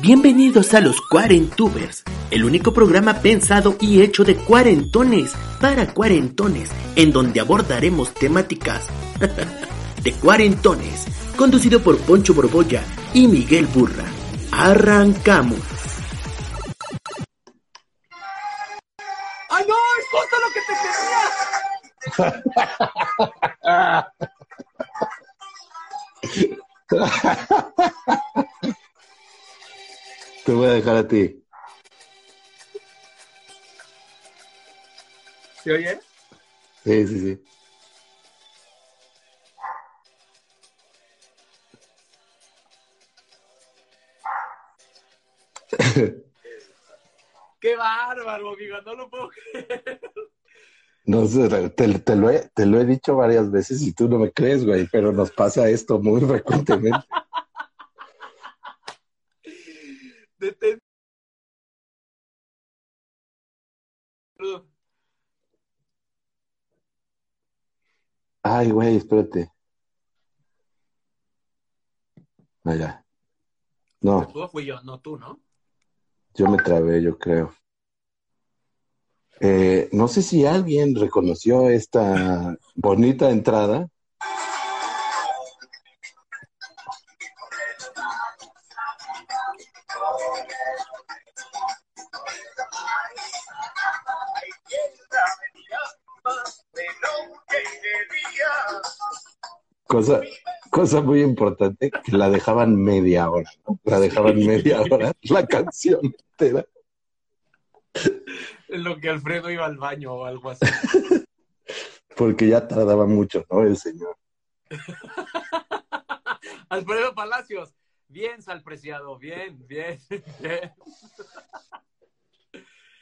Bienvenidos a los Cuarentubers, el único programa pensado y hecho de cuarentones para cuarentones, en donde abordaremos temáticas de cuarentones, conducido por Poncho Borbolla y Miguel Burra. Arrancamos. ¡Ay, no! ¡Es justo lo que te quería! Te voy a dejar a ti. ¿Se oye? Sí, sí, sí. ¡Qué bárbaro, amigo! No lo puedo creer. No sé, te, te, lo he, te lo he dicho varias veces y tú no me crees, güey, pero nos pasa esto muy frecuentemente. Detén. Ay, güey, espérate. Allá. No, Todo fui yo, no tú, ¿no? yo me trabé, yo creo. Eh, no sé si alguien reconoció esta bonita entrada. Cosa, cosa muy importante, que la dejaban media hora, ¿no? La dejaban media hora, la canción entera. En lo que Alfredo iba al baño o algo así. Porque ya tardaba mucho, ¿no? El señor. Alfredo Palacios. Bien, salpreciado. Bien, bien, bien.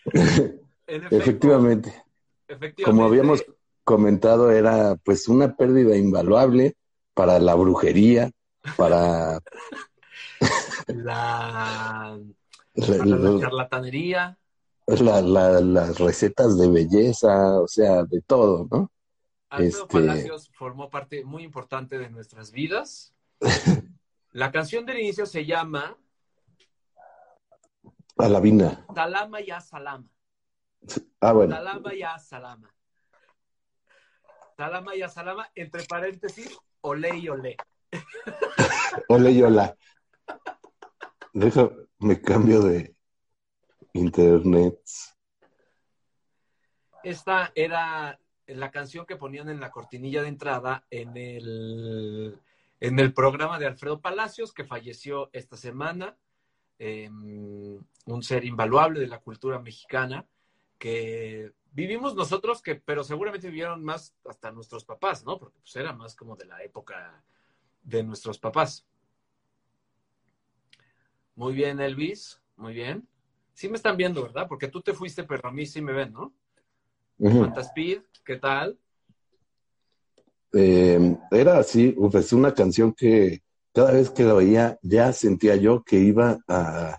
En efecto, Efectivamente, efectivamente. como habíamos comentado, era pues una pérdida invaluable para la brujería, para, La, la- la la- charlatanería. la- la- las recetas de belleza, o sea, de todo, ¿no? Alfredo Este- Palacios formó parte muy importante de nuestras vidas. La canción del inicio se llama A la vina. Salama ya Salama. Ah, bueno, Salama ya Salama. Salama ya Salama, entre paréntesis, olé y olé. ole y hola. Déjame cambio de internet. Esta era la canción que ponían en la cortinilla de entrada en el, en el programa de Alfredo Palacios, que falleció esta semana. Eh, un ser invaluable de la cultura mexicana que vivimos nosotros, que, pero seguramente vivieron más hasta nuestros papás, ¿no? Porque pues, era más como de la época de nuestros papás. Muy bien, Elvis, muy bien. Sí me están viendo, ¿verdad? Porque tú te fuiste, pero a mí sí me ven, ¿no? Ujú. Fantaspeed, ¿qué tal? Eh, era así, es una canción que cada vez que la oía ya sentía yo que iba a,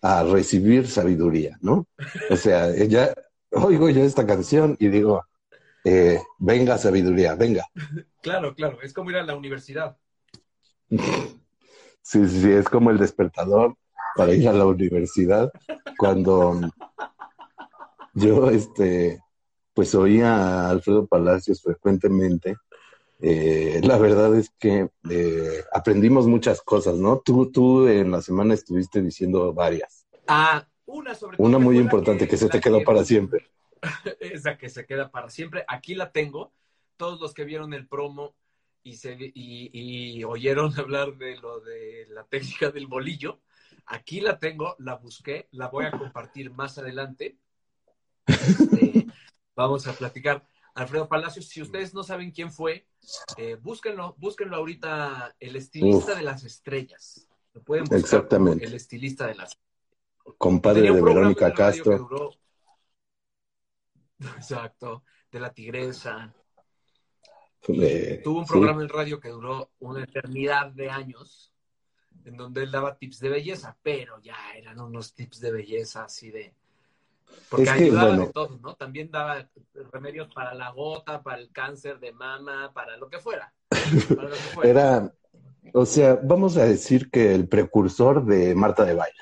a recibir sabiduría, ¿no? O sea, ya oigo yo esta canción y digo, eh, venga sabiduría, venga. Claro, claro, es como ir a la universidad. Sí, sí, sí, es como el despertador para ir a la universidad cuando yo, este, pues oía a Alfredo Palacios frecuentemente. Eh, la verdad es que eh, aprendimos muchas cosas, ¿no? Tú, tú en la semana estuviste diciendo varias. Ah, una sobre todo Una que muy importante que se te quedó para siempre. Esa que se queda para siempre. Aquí la tengo. Todos los que vieron el promo y, se, y, y oyeron hablar de lo de la técnica del bolillo, aquí la tengo, la busqué, la voy a compartir más adelante. Este, vamos a platicar. Alfredo Palacios. Si ustedes no saben quién fue, eh, búsquenlo, búsquenlo ahorita, el estilista Uf. de las estrellas. Lo pueden buscar Exactamente. el estilista de las Compadre de Verónica Castro. duró- Exacto, de la tigresa. eh, Tuvo un sí. programa en radio que duró una eternidad de años, en donde él daba tips de belleza, pero ya eran unos tips de belleza así de... Porque Es que, ayudaba bueno. de todo, ¿no? También daba remedios para la gota, para el cáncer de mama, para lo que fuera. Para lo que fuera. Era, o sea, vamos a decir que el precursor de Marta de Baile,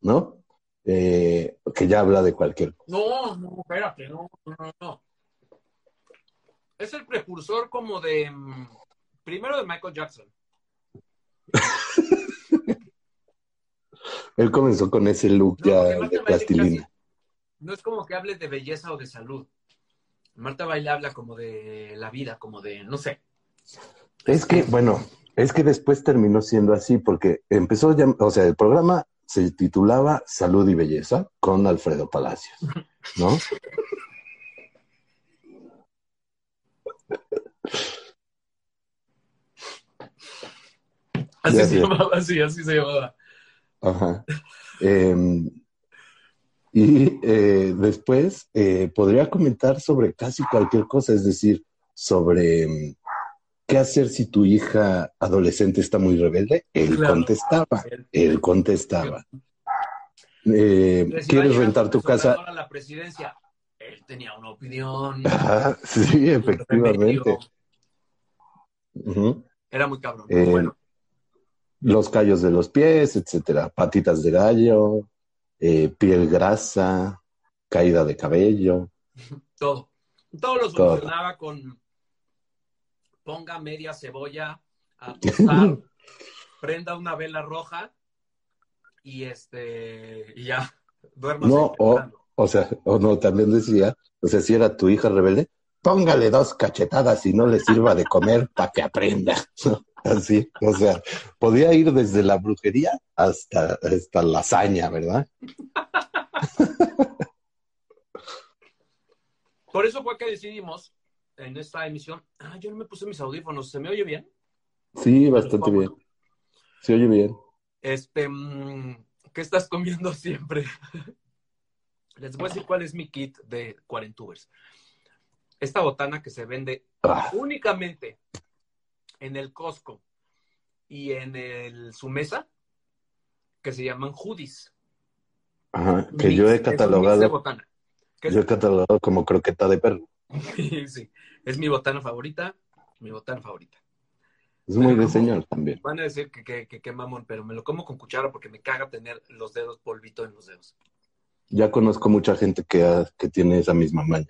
¿no? Eh, que ya habla de cualquier cosa. No, no, espérate, no, no, no. Es el precursor como de... mm, Primero de Michael Jackson. Él comenzó con ese look No, ya de plastilina. casi- no es como que hable de belleza o de salud. Marta Baile habla como de la vida, como de, no sé. Es que, bueno, es que después terminó siendo así porque empezó ya, o sea, el programa se titulaba Salud y Belleza con Alfredo Palacios, ¿no? Así Ya se llamaba, así, así se llamaba. Ajá. Eh, y eh, después eh, podría comentar sobre casi cualquier cosa, es decir, sobre mm, qué hacer si tu hija adolescente está muy rebelde. Él Claro. contestaba, Él- contestaba. Eh, ¿Quieres rentar tu casa? Obrador a la presidencia. Él tenía una opinión. Ajá, sí, efectivamente. Era muy cabrón. Eh, bueno, Los callos de los pies, etcétera. Patitas de gallo, eh, piel grasa, caída de cabello. todo. Todo lo todo. solucionaba con ponga media cebolla a tostar, prenda una vela roja y este y ya duérmase No, o, o sea, o no, también decía, o sea, si era tu hija rebelde, póngale dos cachetadas y no le sirva de comer para que aprenda. Así, o sea, podía ir desde la brujería hasta, hasta la hazaña, ¿verdad? Por eso fue que decidimos en esta emisión, ah, yo no me puse mis audífonos, ¿se me oye bien? Sí, bastante bien. Se oye bien. Este, mm, ¿qué estás comiendo siempre? Les voy a decir cuál es mi kit de cuarentubers. Esta botana que se vende Ah, únicamente en el Costco y en el Sumesa, que se llaman hoodies. ajá, que Mix, yo he catalogado, botana. Que es- yo he catalogado como croqueta de perro. sí, es mi botana favorita, mi botana favorita. Es muy de señor también. Van a decir que, que, que, que mamón, pero me lo como con cuchara porque me caga tener los dedos polvito en los dedos. Ya conozco mucha gente que, ha- que tiene esa misma maña.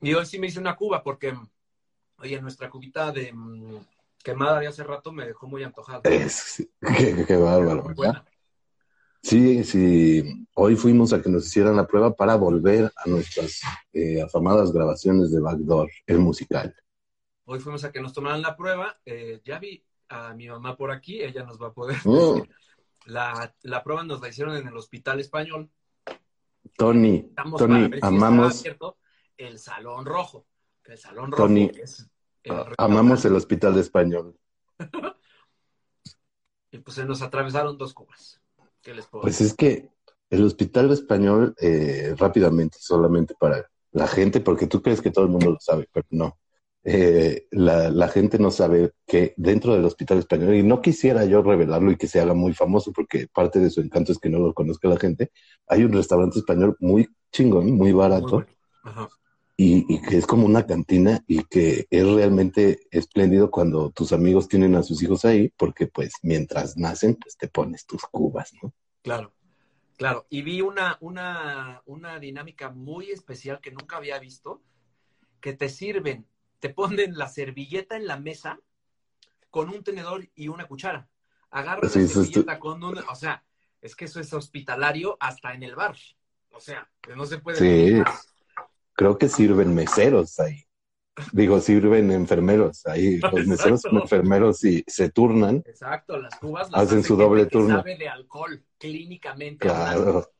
Y hoy sí me hice una cuba porque, oye, nuestra cubita de mm, quemada de hace rato me dejó muy antojado. Es, qué, qué bárbaro, ¿verdad? Sí, sí. Hoy fuimos a que nos hicieran la prueba para volver a nuestras eh, afamadas grabaciones de Backdoor, el musical. Hoy fuimos a que nos tomaran la prueba. eh, ya vi a mi mamá por aquí, ella nos va a poder Mm. decir. La, la prueba nos la hicieron en el hospital español. Tony, Estamos Tony, si amamos, abierto el salón rojo. El salón Tony, rojo es el a- restaurante. amamos el Hospital Español. Y pues se nos atravesaron dos cubas. ¿Qué les puedo Pues es que el Hospital Español, eh, rápidamente, solamente para la gente, porque tú crees que todo el mundo lo sabe, pero no. Eh, la, la gente no sabe que dentro del Hospital Español, y no quisiera yo revelarlo y que se haga muy famoso, porque parte de su encanto es que no lo conozca la gente, hay un restaurante español muy chingón, muy Muy barato, bueno. Y, y que es como una cantina y que es realmente espléndido cuando tus amigos tienen a sus hijos ahí, porque pues mientras nacen, pues te pones tus cubas, ¿no? Claro, claro. Y vi una, una, una dinámica muy especial que nunca había visto, que te sirven, te ponen la servilleta en la mesa con un tenedor y una cuchara. Agarras Sí, la servilleta con una, o sea, es que eso es hospitalario hasta en el bar. O sea, que no se puede Sí. más. Creo que sirven meseros ahí. Digo, sirven enfermeros ahí. Los meseros son enfermeros y se turnan. Exacto, las cubas las Hacen hace su doble turno. sabe de alcohol, clínicamente hablando. Claro.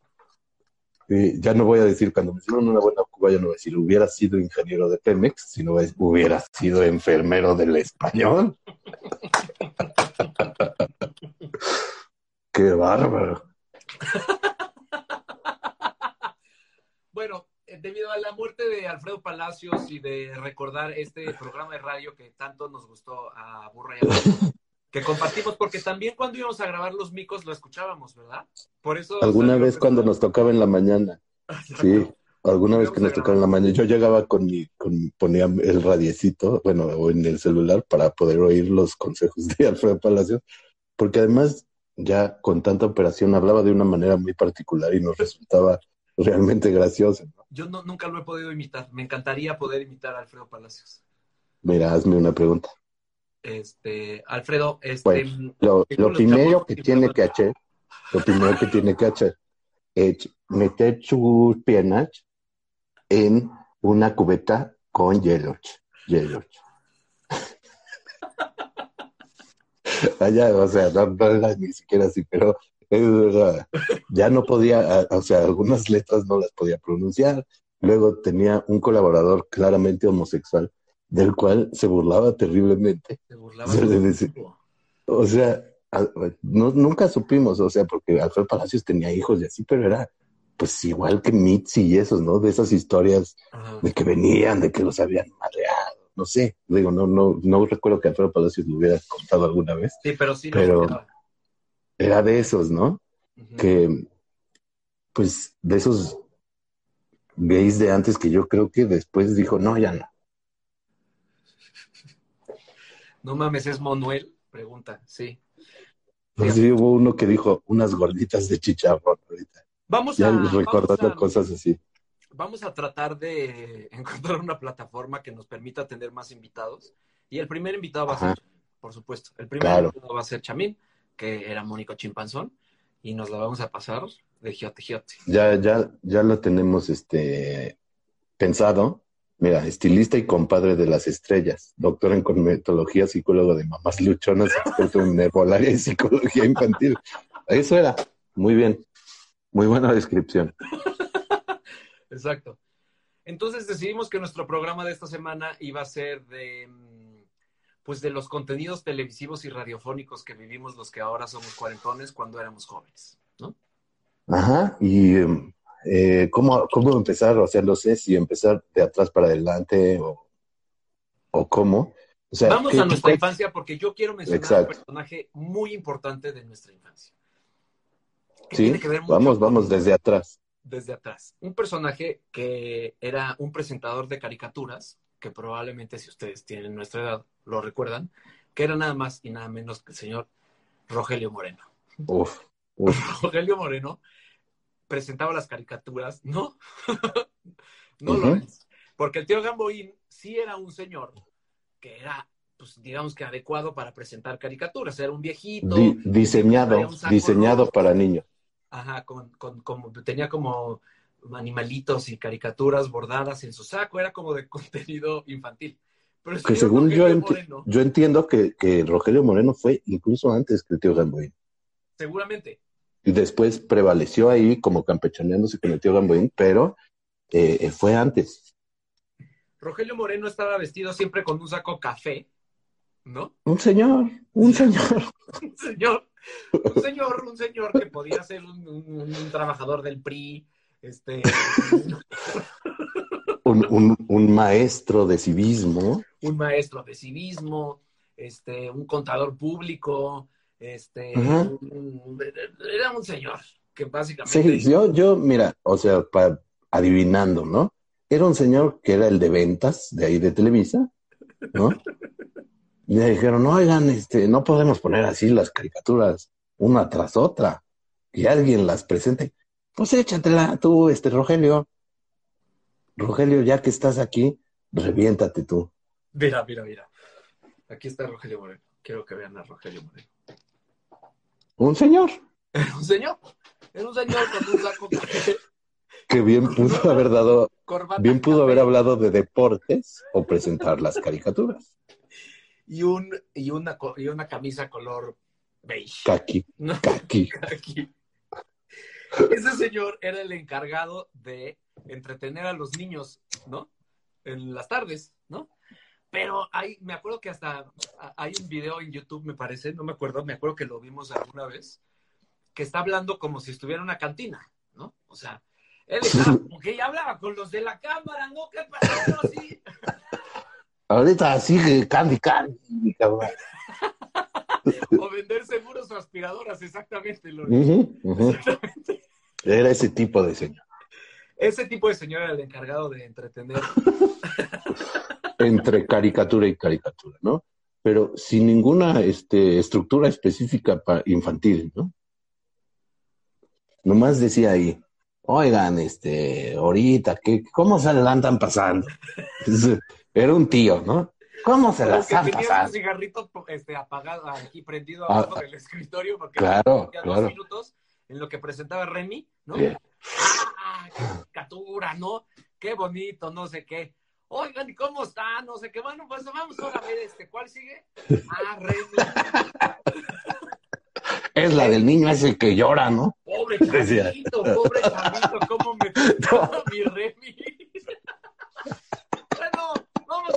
Y ya no voy a decir, cuando me sirven una buena vaya no decir hubiera sido ingeniero de Pemex, sino hubiera sido enfermero del español. Qué bárbaro. Bueno, eh, debido a la muerte de Alfredo Palacios y de recordar este programa de radio que tanto nos gustó a Burra y a Burra, que compartimos, porque también cuando íbamos a grabar los micos lo escuchábamos, ¿verdad? Por eso. Alguna vez cuando nos tocaba en la mañana, sí, alguna vez que nos tocaba en la mañana, yo llegaba con mi, con, ponía el radiecito, bueno, o en el celular para poder oír los consejos de Alfredo Palacios, porque además ya con tanta operación hablaba de una manera muy particular y nos resultaba realmente gracioso. ¿no? Yo no, nunca lo he podido imitar. Me encantaría poder imitar a Alfredo Palacios. Mira, hazme una pregunta. Este, Alfredo, este. Bueno, Lo, lo primero que tiene que hacer, lo primero que tiene que hacer es meter sus piernas en una cubeta con hielo. Hielo. Allá, o sea, no, no ni siquiera así, pero. Ya no podía, o sea, algunas letras no las podía pronunciar. Luego tenía un colaborador claramente homosexual, del cual se burlaba terriblemente. Se burlaba Se. O sea, no, nunca supimos, o sea, porque Alfredo Palacios tenía hijos y así, pero era pues igual que Mitzi y esos, ¿no? De esas historias Ajá. de que venían, de que los habían madreado, no sé, digo, no, no, no recuerdo que Alfredo Palacios lo hubiera contado alguna vez, Sí, pero sí Pero- quedaba. Era de esos, ¿no? Que, pues, de esos gays de antes que yo creo que después dijo, no, ya no. No mames, es Manuel, pregunta, sí. Pues sí, hubo uno que dijo unas gorditas de chicharrón ahorita, Vamos ya a, recordando vamos a- cosas así. vamos a tratar de encontrar una plataforma que nos permita tener más invitados. Y el primer invitado va a ser, por supuesto, el primer Claro. invitado va a ser Chamín, que era Mónico Chimpanzón, y nos la vamos a pasar de giote giote. Ya, ya, ya lo tenemos este pensado. Mira, estilista y compadre de las estrellas, doctor en cosmetología, psicólogo de mamás luchonas, experto en herbolaria y psicología infantil. Eso era. Muy bien. Muy buena descripción. Exacto. Entonces decidimos que nuestro programa de esta semana iba a ser de mm, pues de los contenidos televisivos y radiofónicos que vivimos los que ahora somos cuarentones cuando éramos jóvenes, ¿no? Ajá. Y eh, ¿cómo, cómo empezar? O sea, no sé si empezar de atrás para adelante o, o cómo. O sea, Vamos ¿qué- a nuestra infancia porque yo quiero mencionar Exacto. un personaje muy importante de nuestra infancia. Sí, tiene que ver mucho vamos, vamos desde atrás. desde atrás. Un personaje que era un presentador de caricaturas, que probablemente si ustedes tienen nuestra edad lo recuerdan, que era nada más y nada menos que el señor Rogelio Moreno. Uf, uf. Rogelio Moreno presentaba las caricaturas, ¿no? no lo es. Porque el tío Gamboín sí era un señor que era, pues digamos que adecuado para presentar caricaturas. Era un viejito. Di- diseñado, un diseñado rojo. para niños. Ajá, con, tenía como animalitos y caricaturas bordadas en su saco, era como de contenido infantil. Pero Que según yo, enti- Moreno, yo entiendo que, que Rogelio Moreno fue incluso antes que el tío Gamboín. seguramente, Y después prevaleció ahí como campechaneándose con el tío Gamboín, pero eh, fue antes. Rogelio Moreno estaba vestido siempre con un saco café, ¿no? Un señor, un señor. Un señor, un señor, un señor que podía ser un, un- un trabajador del PRI, este, Un, un- un maestro de civismo. un maestro de civismo, este, un contador público, este, un- era un señor que básicamente Sí, yo, yo, mira, o sea, pa- adivinando, ¿no? Era un señor que era el de ventas de ahí de Televisa, ¿no? Y le dijeron, oigan, este, no podemos poner así las caricaturas una tras otra, que alguien las presente. Pues échatela tú, este Rogelio. Rogelio, ya que estás aquí, reviéntate tú. Mira, mira, mira. Aquí está Rogelio Moreno. Quiero que vean a Rogelio Moreno. Un señor un señor. Era un señor con un saco que bien pudo haber dado, corbata bien pudo haber hablado de deportes o presentar las caricaturas. y un y una y una camisa color beige. Kaki, ¿no? kaki. Aquí. Ese señor era el encargado de entretener a los niños, ¿no? En las tardes, ¿no? Pero hay, me acuerdo que hasta hay un video en YouTube, me parece, no me acuerdo, me acuerdo que lo vimos alguna vez, que está hablando como si estuviera en una cantina, ¿no? O sea, él estaba, porque ya hablaba con los de la cámara, ¿no? ¿Qué pasó? Así. Ahorita sigue Candy Candy, cabrón. o vender seguros o aspiradoras, exactamente. Ujú. Exactamente. Era ese tipo de señor. Ese tipo de señor era el encargado de entretener. Entre caricatura y caricatura, ¿no? Pero sin ninguna este, estructura específica para infantil, ¿no? Nomás decía ahí, oigan, este, ahorita, ¿qué, ¿cómo se la andan pasando? Era un tío, ¿no? ¿Cómo se la Como que están tenía un cigarrito este, apagado aquí prendido Ah, abajo del escritorio porque claro, ya claro. dos minutos en lo que presentaba Remy, ¿no? Bien. ¡Ah, qué caricatura, ¿no? Qué bonito, no sé qué. Oigan, ¿y cómo está? No sé qué. Bueno, pues vamos ahora a ver este. ¿Cuál sigue? Ah, Remy. Es la del niño ese que llora, ¿no? Pobre chavito, pobre chavito, ¿cómo me tocó mi Remy?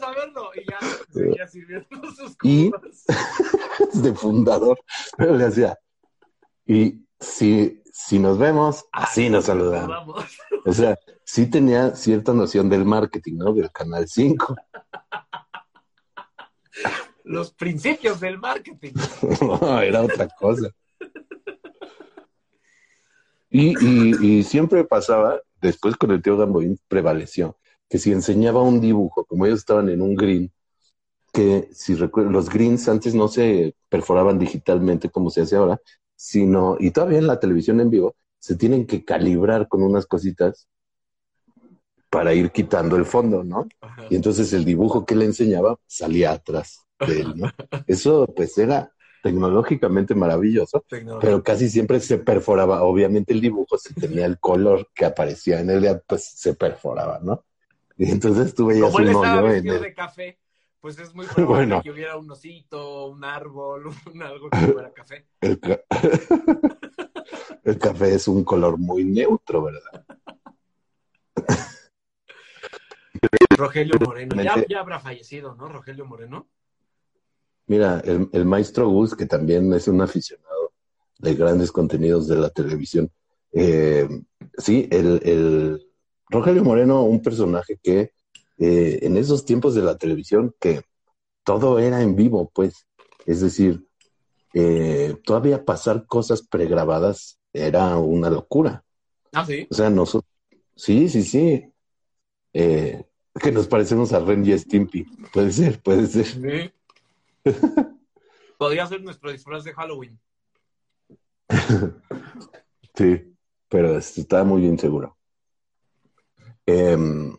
A verlo. Y ya seguía sirviendo sus Y- cubas. de fundador, pero le hacía. Y si, si nos vemos, así nos saludamos. O sea, sí tenía cierta noción del marketing, ¿no? Del Canal 5. Los principios del marketing. No, era otra cosa. Y, y, y siempre pasaba, después con el tío Gamboín prevaleció, que si enseñaba un dibujo, como ellos estaban en un green, que si recuerdan, los greens antes no se perforaban digitalmente como se hace ahora, sino, y todavía en la televisión en vivo, se tienen que calibrar con unas cositas para ir quitando el fondo, ¿no? Ajá. Y entonces el dibujo que le enseñaba salía atrás de él, ¿no? Eso pues era tecnológicamente maravilloso, pero casi siempre se perforaba. Obviamente el dibujo, si tenía el color que aparecía en él, pues se perforaba, ¿no? Y entonces tú veías Como él un estaba hoyo en vestido de café, pues es muy probable Bueno. que hubiera un osito, un árbol, un algo que fuera café. El, ca- el café es un color muy neutro, ¿verdad? Rogelio Moreno. Ya, ya habrá fallecido, ¿no? Rogelio Moreno. Mira, el, el maestro Gus, que también es un aficionado de grandes contenidos de la televisión. eh, sí, el, el Rogelio Moreno, un personaje que eh, en esos tiempos de la televisión, que todo era en vivo, pues, es decir, eh, todavía pasar cosas pregrabadas era una locura. Ah, sí. O sea, nosotros, sí, sí, sí, Eh, que nos parecemos a Ren y Stimpy. Puede ser, puede ser. Sí. Podría ser nuestro disfraz de Halloween. Sí, pero estaba muy inseguro. Em,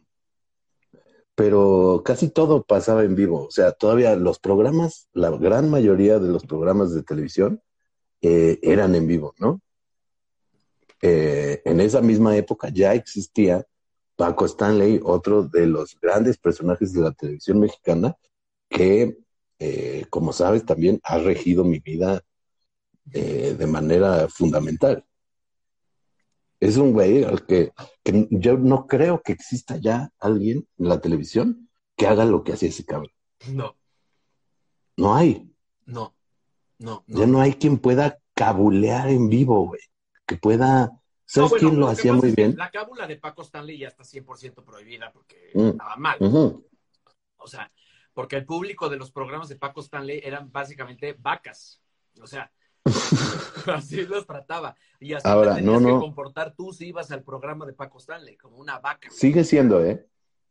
pero casi todo pasaba en vivo. O sea, todavía los programas, la gran mayoría de los programas de televisión eh, eran en vivo, ¿no? Eh, en esa misma época ya existía Paco Stanley, otro de los grandes personajes de la televisión mexicana, que, eh, como sabes, también ha regido mi vida de manera fundamental. Es un güey al que, que yo no creo que exista ya alguien en la televisión que haga lo que hacía ese cabrón. No, No hay. no, no. no. Ya no hay quien pueda cabulear en vivo, güey. Que pueda. ¿Sabes No, bueno, quién lo hacía muy bien? La cábula de Paco Stanley ya está 100% prohibida porque Mm. estaba mal. O sea, porque el público de los programas de Paco Stanley eran básicamente vacas. O sea, así los trataba. Y así Ahora, te tenías no, que no. comportar tú si ibas al programa de Paco Stanley, como una vaca. Sigue siendo, ¿eh?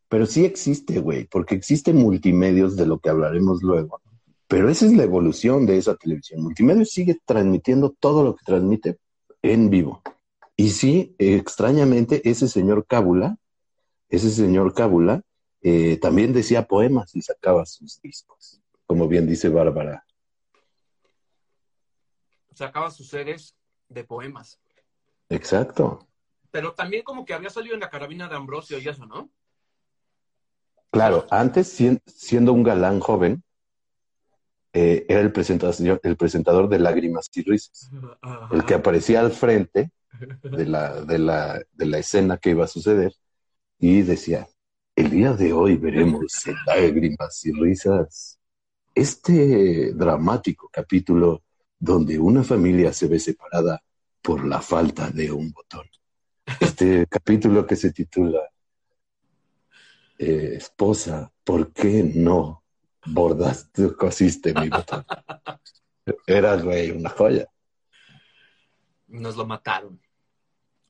Pero sí existe, güey, porque existe multimedios de lo que hablaremos luego. Pero esa es la evolución de esa televisión. Multimedios sigue transmitiendo todo lo que transmite en vivo. Y sí, extrañamente, ese señor Cábula, ese señor Cábula, eh, también decía poemas y sacaba sus discos, como bien dice Bárbara. Sacaba sus series de poemas. Exacto. Pero también como que había salido en la carabina de Ambrosio y eso, ¿no? Claro, antes sien- siendo un galán joven, eh, era el presentador, el presentador de Lágrimas y Risas, el que aparecía al frente de la, de la, de la escena que iba a suceder y decía, el día de hoy veremos en lágrimas y risas este dramático capítulo donde una familia se ve separada por la falta de un botón. Este capítulo que se titula eh, Esposa, ¿por qué no bordaste, cosiste mi botón? Era, güey, una joya. Nos lo mataron.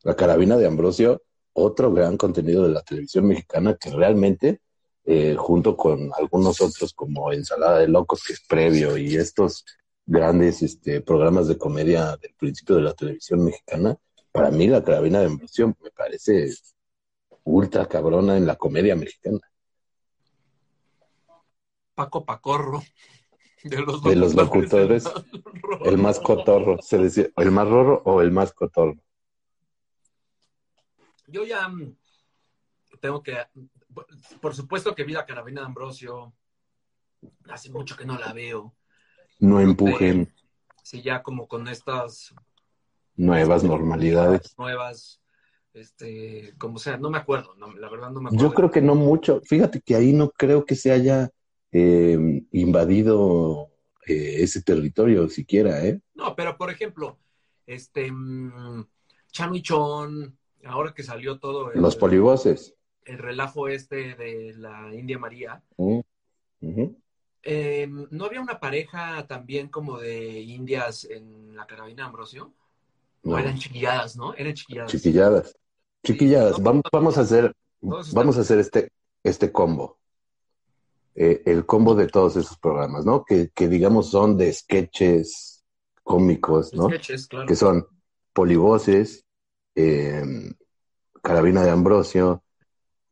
La carabina de Ambrosio, otro gran contenido de la televisión mexicana que realmente, eh, junto con algunos otros como Ensalada de Locos, que es previo, y estos grandes este, programas de comedia del principio de la televisión mexicana, para mí la carabina de Ambrosio me parece ultra cabrona en la comedia mexicana. Paco Pacorro. De los de los locutores el más cotorro, se decía, el más rorro o el más cotorro. Yo ya mm, tengo que, por supuesto que vi la carabina de Ambrosio, hace mucho que no la veo. No empujen. Sí, ya como con estas nuevas normalidades. Nuevas, este, como sea, no me acuerdo, la verdad no me acuerdo. Yo creo que no mucho. Fíjate que ahí no creo que se haya eh, invadido eh, ese territorio siquiera, ¿eh? No, pero por ejemplo, este mm, Chamichón, ahora que salió todo los polivoces, el relajo este de la India María, mm, em, ¿no había una pareja también como de indias en la carabina Ambrosio? No. eran chiquilladas, ¿no? Eran chiquilladas. Chiquilladas. Chiquilladas. vamos, vamos a hacer, vamos a hacer este, este combo. Eh, el combo de todos esos programas, ¿no? Que, digamos son de sketches cómicos, ¿no? Sketches, claro. Que son polivoces, em, carabina de Ambrosio,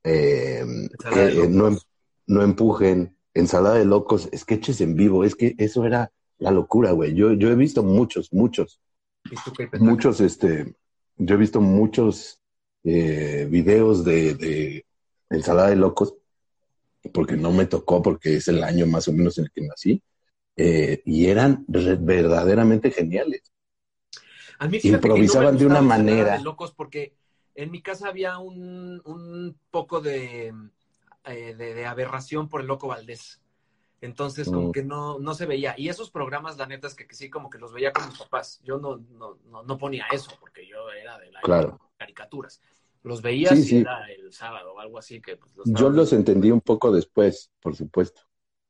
em, que eh, no, no, empujen, ensalada de locos, sketches en vivo. Es que eso era la locura, güey. Yo, yo he visto muchos, muchos, muchos, este, yo he visto muchos eh, videos de, de ensalada de locos porque no me tocó, porque es el año más o menos en el que nací, eh, y eran verdaderamente geniales. A mí Improvisaban de una manera. De locos porque en mi casa había un, un poco de, eh, de, aberración por el loco Valdés. Entonces, como mm. que no, no se veía. Y esos programas, la neta, es que, sí, como que los veía con mis papás. Yo no, no, no, ponía eso, porque yo era de las caricaturas. Los veías sí, era el sábado o algo así que pues, Yo los entendí un poco después, por supuesto.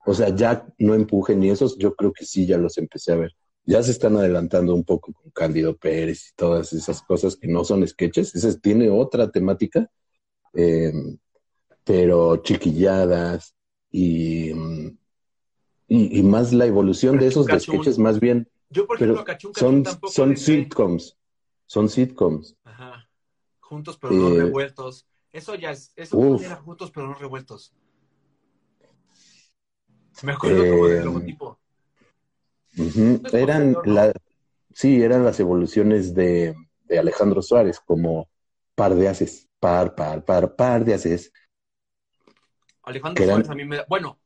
O sea, ya no empujen ni esos, yo creo que sí, ya los empecé a ver. Ya se están adelantando un poco con Cándido Pérez y todas esas cosas que no son sketches. Esa tiene otra temática, em, pero chiquilladas y, y, más la evolución de esos sketches, más bien. Yo, por ejemplo, son, son sitcoms. Son sitcoms. Juntos pero no revueltos. Eso ya es, eso era juntos pero no revueltos. Me acuerdo como del eh, logotipo. Eran la, sí, eran las evoluciones de, de, Alejandro Suárez, como par de haces, par, par, par, par de haces. Alejandro Suárez a mí me da, bueno,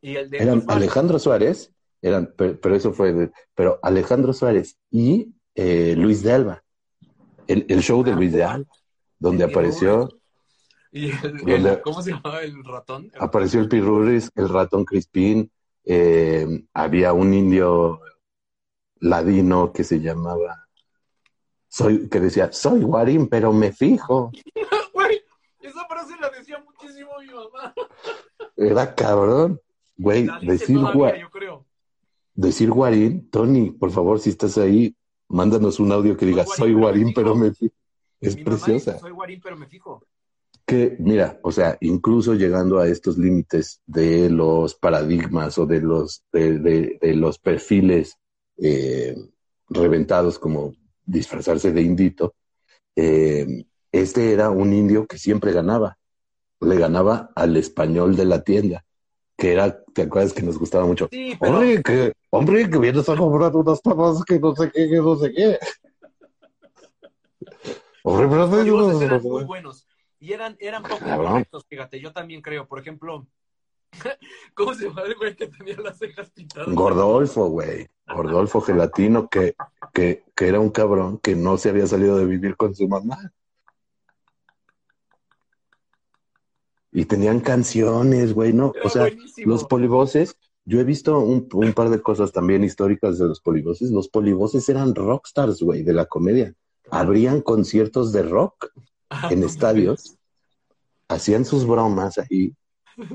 y el de eran Alejandro Suárez, eran, pero, eso fue, pero Alejandro Suárez y eh, Luis de Alba. El, el show de ah, Luis de Alba donde apareció. ¿Y el, cómo se llamaba el ratón? Apareció el Piruris, el ratón Crispín, eh, había un indio ladino que se llamaba, soy, que decía, soy guarín, pero me fijo. Güey, esa frase la decía muchísimo mi mamá. Era cabrón, güey, decir guarín. Decir guarín, Tony, por favor, si estás ahí, mándanos un audio que diga, soy guarín, pero me fijo. Es preciosa. soy guarín, pero me fijo. Que, mira, o sea, incluso llegando a estos límites de los paradigmas o de los, de, los perfiles eh, reventados como disfrazarse de indito, eh, este era un indio que siempre ganaba. Le ganaba al español de la tienda, que era, ¿te acuerdas que nos gustaba mucho? Sí, Hombre, que, hombre, que vienes a comprar unas papas que no sé qué, que no sé qué. Los eran muy buenos. Y eran, eran poco correctos, fíjate. Yo también creo, por ejemplo, ¿cómo se llama el güey que tenía las cejas pintadas? Gordolfo, güey. Gordolfo Gelatino, que, que, que era un cabrón que no se había salido de vivir con su mamá. Y tenían canciones, güey, ¿no? Era o sea, buenísimo. los polivoces, yo he visto un, un par de cosas también históricas de los polivoces. Los polivoces eran rockstars, güey, de la comedia. Abrían conciertos de rock Ah, en no estadios, hacían sus bromas ahí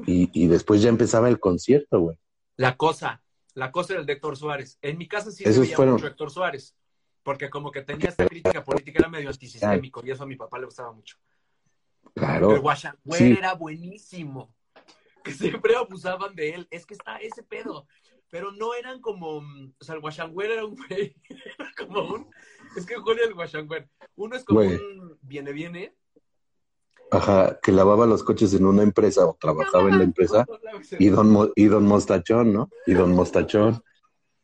y, y después ya empezaba el concierto, güey. La cosa, la cosa era el de Héctor Suárez. En mi casa sí se veía fueron- mucho Héctor Suárez, porque como que tenía esta crítica política, era medio antisistémico, y eso a mi papá le gustaba mucho. El Claro, Guashanguer Sí. era buenísimo, que siempre abusaban de él. Es que está ese pedo, pero no eran como, mm, o sea, el Guashanguer era un güey, como un, es que Juan el Guashanguer, uno es como Güey. un viene, viene. ajá, que lavaba los coches en una empresa o trabajaba en la empresa y don, y don Mostachón, ¿no? Y don Mostachón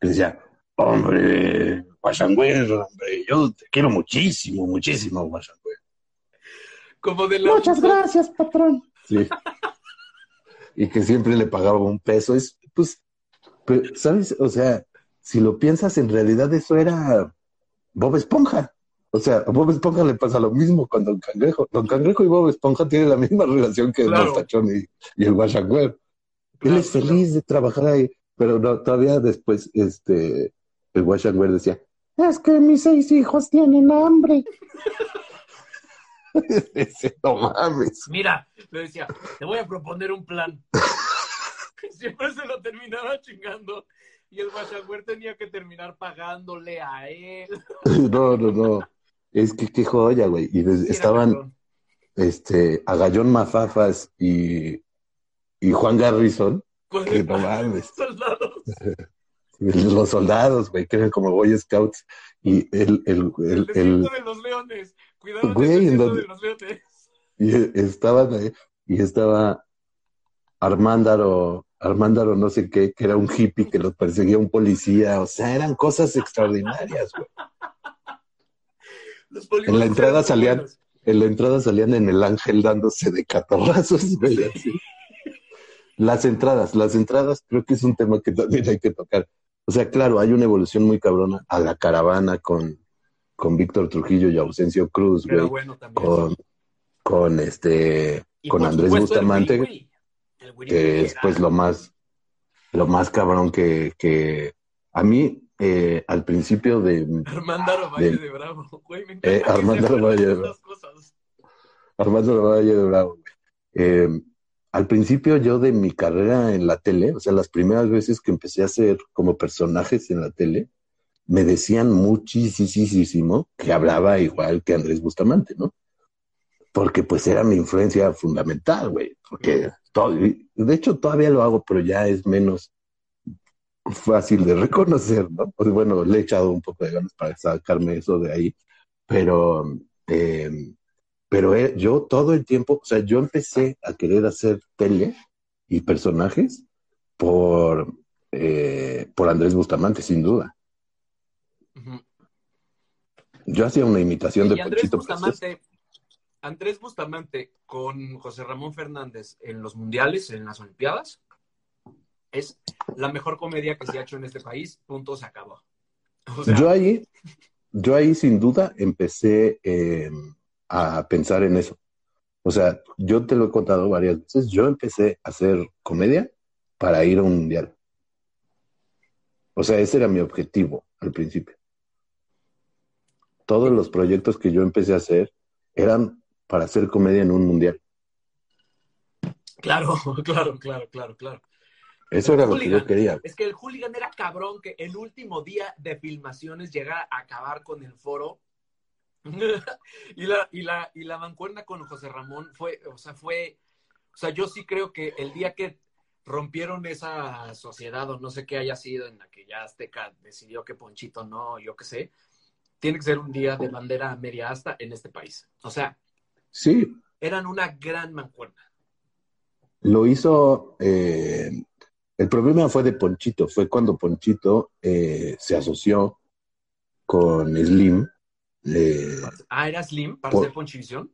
le decía, hombre, Guasangüer, hombre, yo te quiero muchísimo, muchísimo, Guasangüer. Como de la Muchas gracias, patrón. Sí. Y que siempre le pagaba un peso. Es, pues, pero, ¿sabes? O sea, si lo piensas, en realidad eso era Bob Esponja. O sea, a Bob Esponja le pasa lo mismo con Don Cangrejo. Don Cangrejo y Bob Esponja tienen la misma relación que el Claro. Mostachón y, y el Guasangüer. Él es Claro, feliz de trabajar ahí, pero no, todavía después, este, el Guasangüer decía, es que mis seis hijos tienen hambre. No mames. Mira, le decía, te voy a proponer un plan. Siempre se lo terminaba chingando. Y el Guachagüer tenía que terminar pagándole a él. No, no, no. Es que qué joya, güey. Y estaban cabrón. este, Agallón Mafafas y, y Juan Garrison, que no mames. soldados. Los soldados, güey, que eran como Boy Scouts. Y el, el, El el, desierto el- de los leones. Cuidado Güey, del ¿en desierto dónde? de los y estaban ahí, y estaba Armándaro, Armándaro no sé qué, que era un hippie que los perseguía un policía. O sea, eran cosas extraordinarias, güey. Los En la entrada salían- buenos. En la entrada salían en el ángel dándose de catorrazos, güey, así. Las entradas, las entradas creo que es un tema que también hay que tocar. O sea, claro, hay una evolución muy cabrona a la caravana con, con Víctor Trujillo y Ausencio Cruz, güey, bueno también. con, con este, Y con Andrés el Bustamante, Wiri Wiri. El Wiri que es era- pues lo más, lo más cabrón que, que a mí, eh, al principio de, Armando Valle de- de Bravo. Güey, me Eh, encanta Armando Valle de Bravo. cosas. Armando Valle de Bravo. güey. Eh, al principio yo de mi carrera en la tele, o sea, las primeras veces que empecé a hacer como personajes en la tele, me decían muchísimo que hablaba igual que Andrés Bustamante, ¿no? Porque pues era mi influencia fundamental, güey. Porque todo, de hecho todavía lo hago, pero ya es menos fácil de reconocer, ¿no? Pues bueno, le he echado un poco de ganas para sacarme eso de ahí, pero eh, pero eh, yo todo el tiempo, o sea, yo empecé a querer hacer tele y personajes por, eh, por Andrés Bustamante, sin duda. Yo hacía una imitación Y de Andrés. Bustamante, Andrés Bustamante con José Ramón Fernández en los mundiales, en las Olimpiadas, es la mejor comedia que se ha hecho en este país. Punto, se acabó. O sea, Yo ahí, yo ahí sin duda empecé eh, a pensar en eso. O sea, yo te lo he contado varias veces, yo empecé a hacer comedia para ir a un mundial. O sea, ese era mi objetivo al principio. Todos los proyectos que yo empecé a hacer eran para hacer comedia en un mundial. claro, claro, claro, claro, claro. Eso era lo que yo quería. Es que el hooligan era cabrón que el último día de filmaciones llegara a acabar con el foro. y, la, y, la, y la mancuerna con José Ramón fue, o sea, fue, o sea, yo sí creo que el día que rompieron esa sociedad o no sé qué haya sido en la que ya Azteca decidió que Ponchito no, yo qué sé, tiene que ser un día de bandera media asta en este país. O sea, Sí, eran una gran mancuerna. Lo hizo, eh, el problema fue de Ponchito, fue cuando Ponchito eh, se asoció con Slim, eh, Ah, era Slim para Por- hacer Ponchivisión.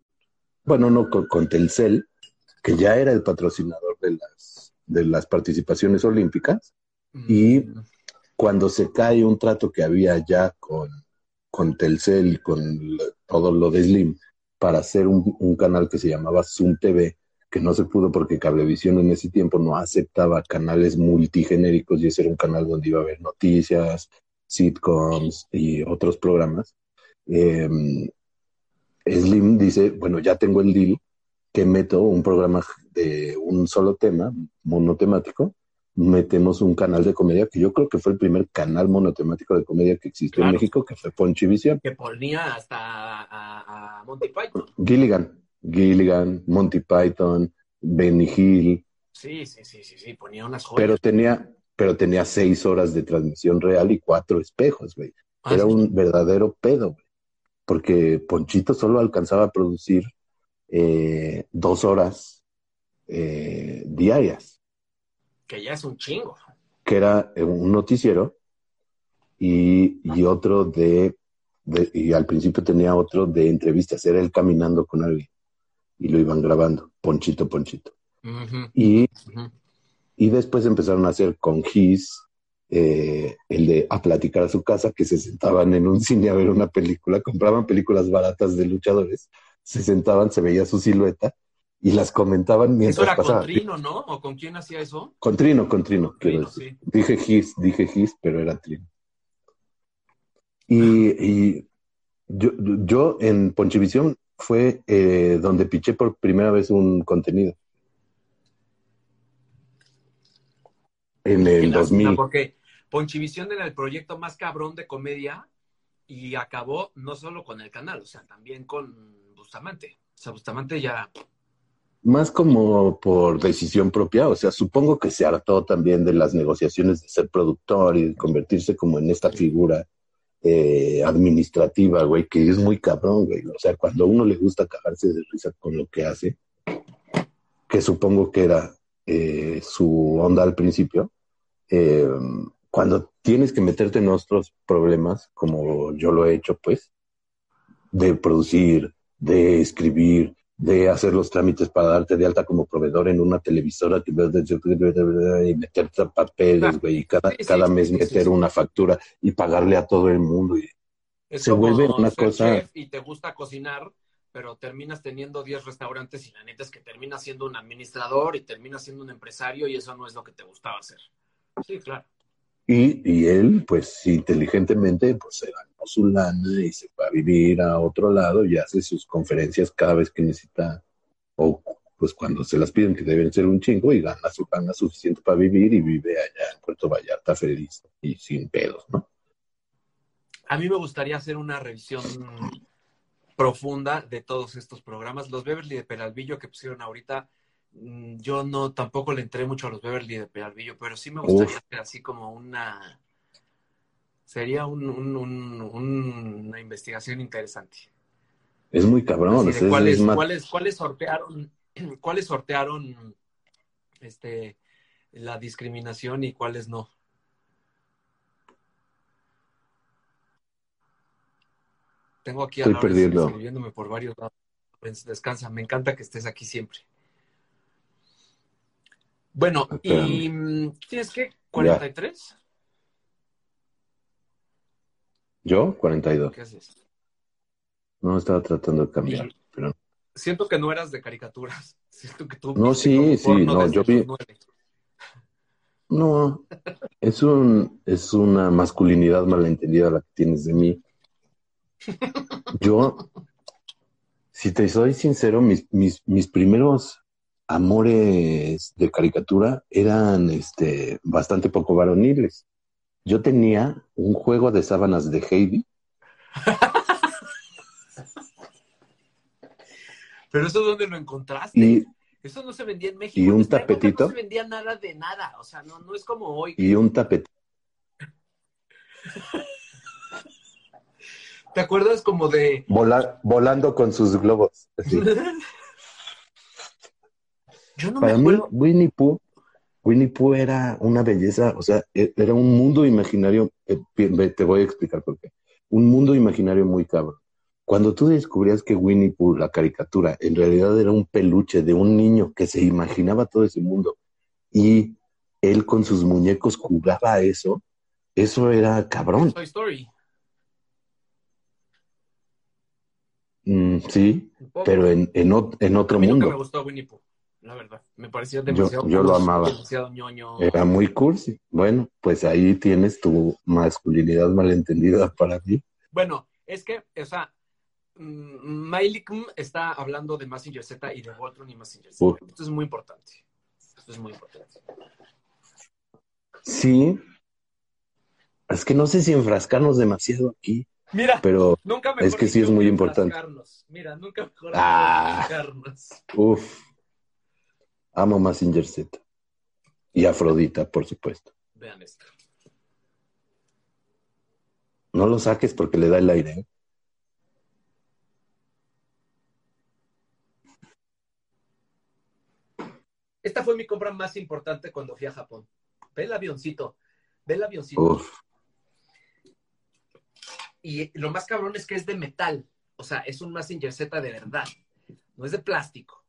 bueno, no, con, con Telcel, que ya era el patrocinador de las, de las participaciones olímpicas, Y- Mm. cuando se cae un trato que había ya con, con Telcel y con todo lo de Slim para hacer un, canal que se llamaba Zoom TV, que no se pudo porque Cablevisión en ese tiempo no aceptaba canales multigenéricos y ese era un canal donde iba a haber noticias, sitcoms y otros programas. Eh, Slim dice, bueno, ya tengo el deal que meto un programa de un solo tema, monotemático, metemos un canal de comedia que yo creo que fue el primer canal monotemático de comedia que existió en México, que fue Ponchivisión. Que ponía hasta a, a Monty Python. Gilligan, Gilligan, Monty Python, Benny Hill. Sí, sí, sí, sí, sí, ponía unas joyas. Pero tenía, pero tenía seis horas de transmisión real y cuatro espejos, güey. Ah, Era sí. un verdadero pedo, güey. Porque Ponchito solo alcanzaba a producir eh, dos horas eh, diarias, Que ya es un chingo. que era eh, un noticiero y, y otro de, de- y al principio tenía otro de entrevistas, era él caminando con alguien y lo iban grabando, Ponchito, Ponchito. Y. Y después empezaron a hacer con Gis eh, el de a platicar a su casa, que se sentaban en un cine a ver una película, compraban películas baratas de luchadores, se sentaban, se veía su silueta y las comentaban Eso mientras era pasaba. con Trino, ¿no? ¿O con quién hacía eso? Con Trino, con Trino, Trino, sí. Dije Gis, dije Gis, pero era Trino. Y, y yo, yo en Ponchivisión fue eh, donde piché por primera vez un contenido. En el lástima, 2000. Porque Ponchivisión era el proyecto más cabrón de comedia y acabó no solo con el canal, o sea, también con Bustamante. O sea, Bustamante ya. Más como por decisión propia, o sea, supongo que se hartó también de las negociaciones de ser productor y de convertirse como en esta figura eh, administrativa, güey, que es muy cabrón, güey. O sea, cuando a uno le gusta cagarse de risa con lo que hace, que supongo que era eh, su onda al principio, eh, cuando tienes que meterte en otros problemas, como yo lo he hecho, pues, de producir, de escribir, de hacer los trámites para darte de alta como proveedor en una televisora y meterte papeles, güey, y cada, cada mes meter una factura y pagarle a todo el mundo. Y, Es Se vuelve una cosa- chef y te gusta cocinar, pero terminas teniendo 10 restaurantes y la neta es que terminas siendo un administrador y terminas siendo un empresario y eso no es lo que te gustaba hacer. Sí, claro. y, y él, pues inteligentemente, pues se su lana y se va a vivir a otro lado y hace sus conferencias cada vez que necesita, o pues cuando se las piden que deben ser un chingo y gana su gana suficiente para vivir y vive allá en Puerto Vallarta feliz y sin pedos, ¿no? A mí me gustaría hacer una revisión profunda de todos estos programas. Los Beverly de Peralvillo que pusieron ahorita, mm, yo no tampoco le entré mucho a los Beverly de Peralvillo, pero sí me gustaría Uf. hacer así como una... Sería un- un- un- un- una investigación interesante. Es muy cabrón. Es- ¿cuáles, es cuáles, cuáles sortearon, cuáles sortearon este, la discriminación y cuáles no? Tengo aquí a Estoy perdiendo. escribiéndome por varios lados. Descansa, me encanta que estés aquí siempre. Bueno, y mm, ¿tienes qué? ¿43? ¿Yo? 42. ¿Qué haces? No, estaba tratando de cambiar. Pero... Siento que no eras de caricaturas. Siento que tú No, sí, sí, no, yo vi-. No, es, un, es una masculinidad malentendida la que tienes de mí. Yo, si te soy sincero, mis, mis, mis primeros amores de caricatura eran este, bastante poco varoniles. Yo tenía un juego de sábanas de Heidi Pero eso dónde lo encontraste? y, Eso no se vendía en México. ¿Y un tapetito? No se vendía nada de nada. O sea, no, no es como hoy. y un tapete. ¿Te acuerdas como de... Vola- volando con sus globos. Yo no Para me mí, acuerdo. Winnie Pooh, Winnie Pooh era una belleza, o sea, e- era un mundo imaginario, eh, te voy a explicar por qué. Un mundo imaginario muy cabrón. Cuando tú descubrías que Winnie Pooh, la caricatura, en realidad era un peluche de un niño que se imaginaba todo ese mundo y él con sus muñecos jugaba a eso, eso era cabrón. Toy Story. Mm, sí, pero en, en, en A otro mí nunca me mundo. gustó Winnie Pooh. La verdad. Me pareció demasiado yo lo amaba. demasiado ñoño. Era muy cursi. Bueno, pues ahí tienes tu masculinidad malentendida para mí. Bueno, es que, o sea, mm, Mailikm está hablando de Massinger Z y de Voltron y Massinger Z. Uf. Esto es muy importante. Esto es muy importante. Sí. Es que no sé si enfrascarnos demasiado aquí, Mira, pero nunca es que sí es muy importante. Mira, nunca mejor Ah. enfrascarnos. Amo Massinger Z. Y Afrodita, por supuesto. Vean esto. No lo saques porque le da el aire. ¿eh? Esta fue mi compra más importante cuando fui a Japón. Ve el avioncito. Ve el avioncito. Uf, Y lo más cabrón es que es de metal. O sea, es un Massinger Z de verdad. No es de plástico.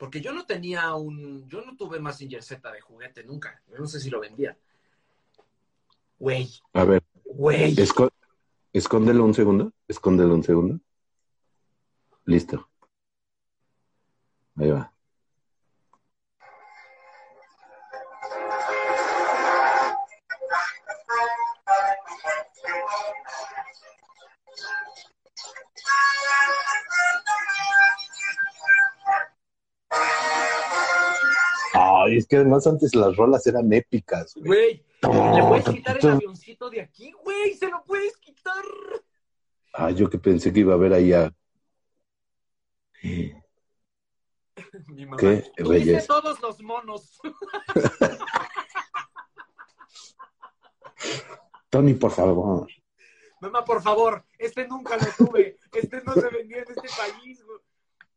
Porque yo no tenía un. Yo no tuve Massinger Z de juguete nunca. Yo no sé si lo vendía. Güey, a ver, güey. esco- escóndelo un segundo. Escóndelo un segundo. Listo. Ahí va. Ay, es que además antes las rolas eran épicas, güey. Güey, ¿le puedes quitar el avioncito de aquí, güey? ¡Se lo puedes quitar! Ah, yo que pensé que iba a ver ahí a. Mi mamá. Qué dices todos los monos. Tony, por favor. Mamá, por favor, este nunca lo tuve. Este no se vendió en este país, güey.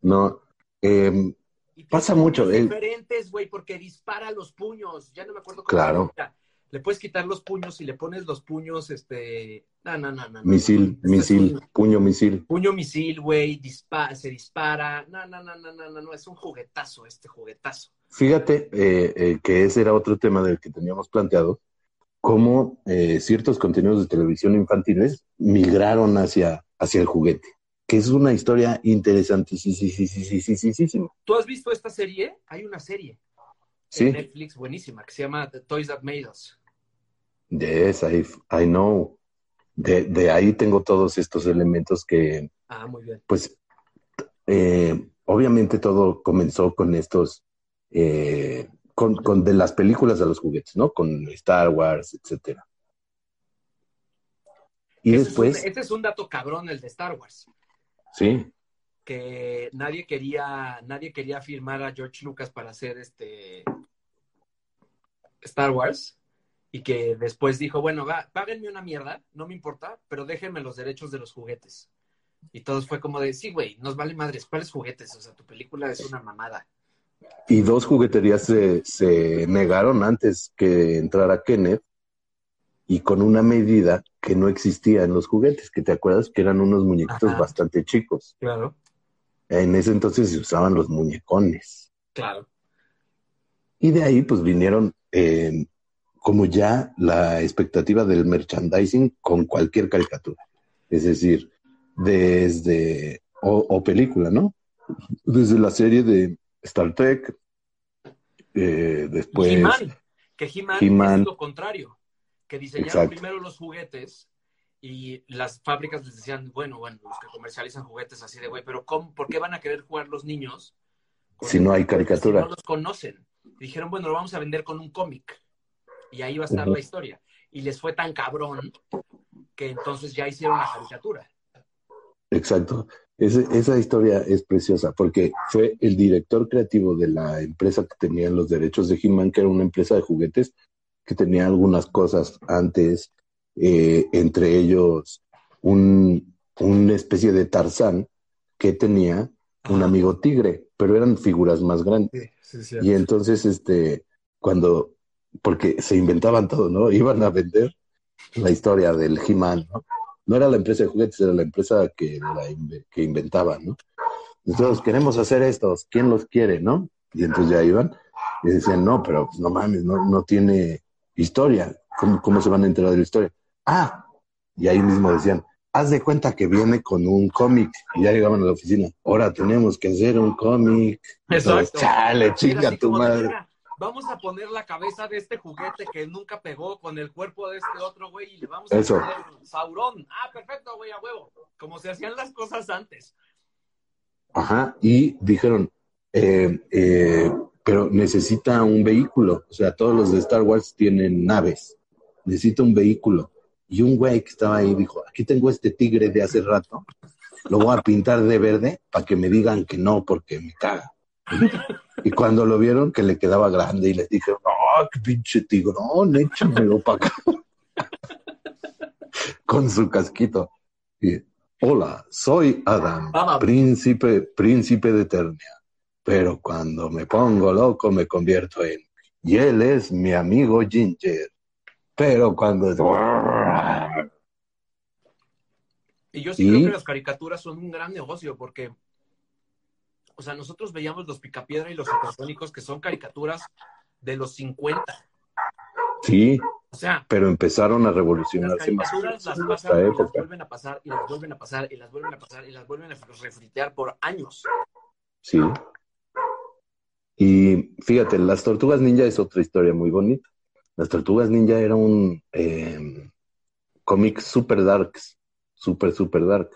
No, em, Y Pasa mucho, diferentes, güey, porque dispara los puños. Ya no me acuerdo cómo Claro. Le puedes quitar los puños y le pones los puños, este. No, no, no, no. misil, misil, un puño misil. puño misil, güey, dispa- se dispara. No, no, no, no, no, no, no. Es un juguetazo, este juguetazo. Fíjate eh, eh, que ese era otro tema del que teníamos planteado, cómo eh, ciertos contenidos de televisión infantiles migraron hacia, hacia el juguete, que es una historia interesantísima. ¿Tú has visto esta serie? Hay una serie Sí, en Netflix buenísima que se llama The Toys That Made Us. yes, I, I know. De, de ahí tengo todos estos elementos que, Ah, muy bien. pues, eh, obviamente todo comenzó con estos, eh, con, con de las películas a los juguetes, ¿no? Con Star Wars, etcétera. Y después, Es un, este es un dato cabrón, el de Star Wars. Sí, Que nadie quería, nadie quería firmar a George Lucas para hacer este Star Wars. Y que después dijo, bueno, va, páguenme una mierda, no me importa, pero déjenme los derechos de los juguetes. Y todos fue como de, sí, güey, nos vale madres, ¿cuáles juguetes? O sea, tu película es una mamada. y dos jugueterías se, se negaron antes que entrara Kenneth y con una medida que no existía en los juguetes, que te acuerdas que eran unos muñequitos Ajá. bastante chicos. Claro. En ese entonces se usaban los muñecones. Claro. Y de ahí pues vinieron eh, como ya la expectativa del merchandising con cualquier caricatura. Es decir, desde, o, o película, ¿no? Desde la serie de Star Trek, eh, después... He-Man, que He-Man He-Man. es lo contrario, que diseñaron Exacto. primero los juguetes y las fábricas les decían, bueno, bueno, los que comercializan juguetes así de güey, pero ¿cómo, ¿por qué van a querer jugar los niños? Si no hay caricatura. Si no los conocen. Y dijeron, bueno, lo vamos a vender con un cómic. Y ahí va a estar la historia. Y les fue tan cabrón que entonces ya hicieron la caricatura. Exacto. Esa historia es preciosa porque fue el director creativo de la empresa que tenía los derechos de He-Man, que era una empresa de juguetes que tenía algunas cosas antes, eh, entre ellos un, una especie de Tarzán que tenía un Ajá. amigo tigre, pero eran figuras más grandes. Sí, sí, Y entonces, este, cuando, porque se inventaban todo, ¿no? Iban a vender la historia del He-Man, ¿no? No era la empresa de juguetes, era la empresa que, la inve- que inventaba, ¿no? Entonces, queremos hacer estos, ¿quién los quiere, no? Y entonces ya iban y decían, no, pero pues, no mames, no, no tiene historia. ¿Cómo, ¿Cómo se van a enterar de la historia? Ah, y ahí mismo decían, haz de cuenta que viene con un cómic y ya llegaban a la oficina. Ahora tenemos que hacer un cómic. Entonces, Exacto. chale, Era chinga tu madre. "Mira, Vamos a poner la cabeza de este juguete que nunca pegó con el cuerpo de este otro güey y le vamos a Eso. poner Saurón. Ah, perfecto, güey, a huevo. Como se hacían las cosas antes. Ajá, y dijeron, eh, eh, pero necesita un vehículo. O sea, todos los de Star Wars tienen naves. Necesita un vehículo. Y un güey que estaba ahí dijo, aquí tengo este tigre de hace rato, lo voy a pintar de verde para que me digan que no, porque me caga. Y cuando lo vieron, que le quedaba grande y les dije, no, qué pinche tigrón, échamelo para acá. Con su casquito. Y, Hola, soy Adam, Adam. príncipe, príncipe de Eternia. Pero cuando me pongo loco me convierto en... Y él es mi amigo Ginger. Pero cuando... Y yo sí ¿Y? creo que las caricaturas son un gran negocio porque, o sea, nosotros veíamos los Picapiedra y los Supersónicos que son caricaturas de los 50. Sí, O sea, pero empezaron a las revolucionarse más caricaturas las en pasan y las vuelven a pasar y las vuelven a pasar y las vuelven a pasar y las vuelven a refritear por años. Sí. Y fíjate, las tortugas ninja es otra historia muy bonita. Las tortugas ninja era un eh, cómic super darks, super, super dark.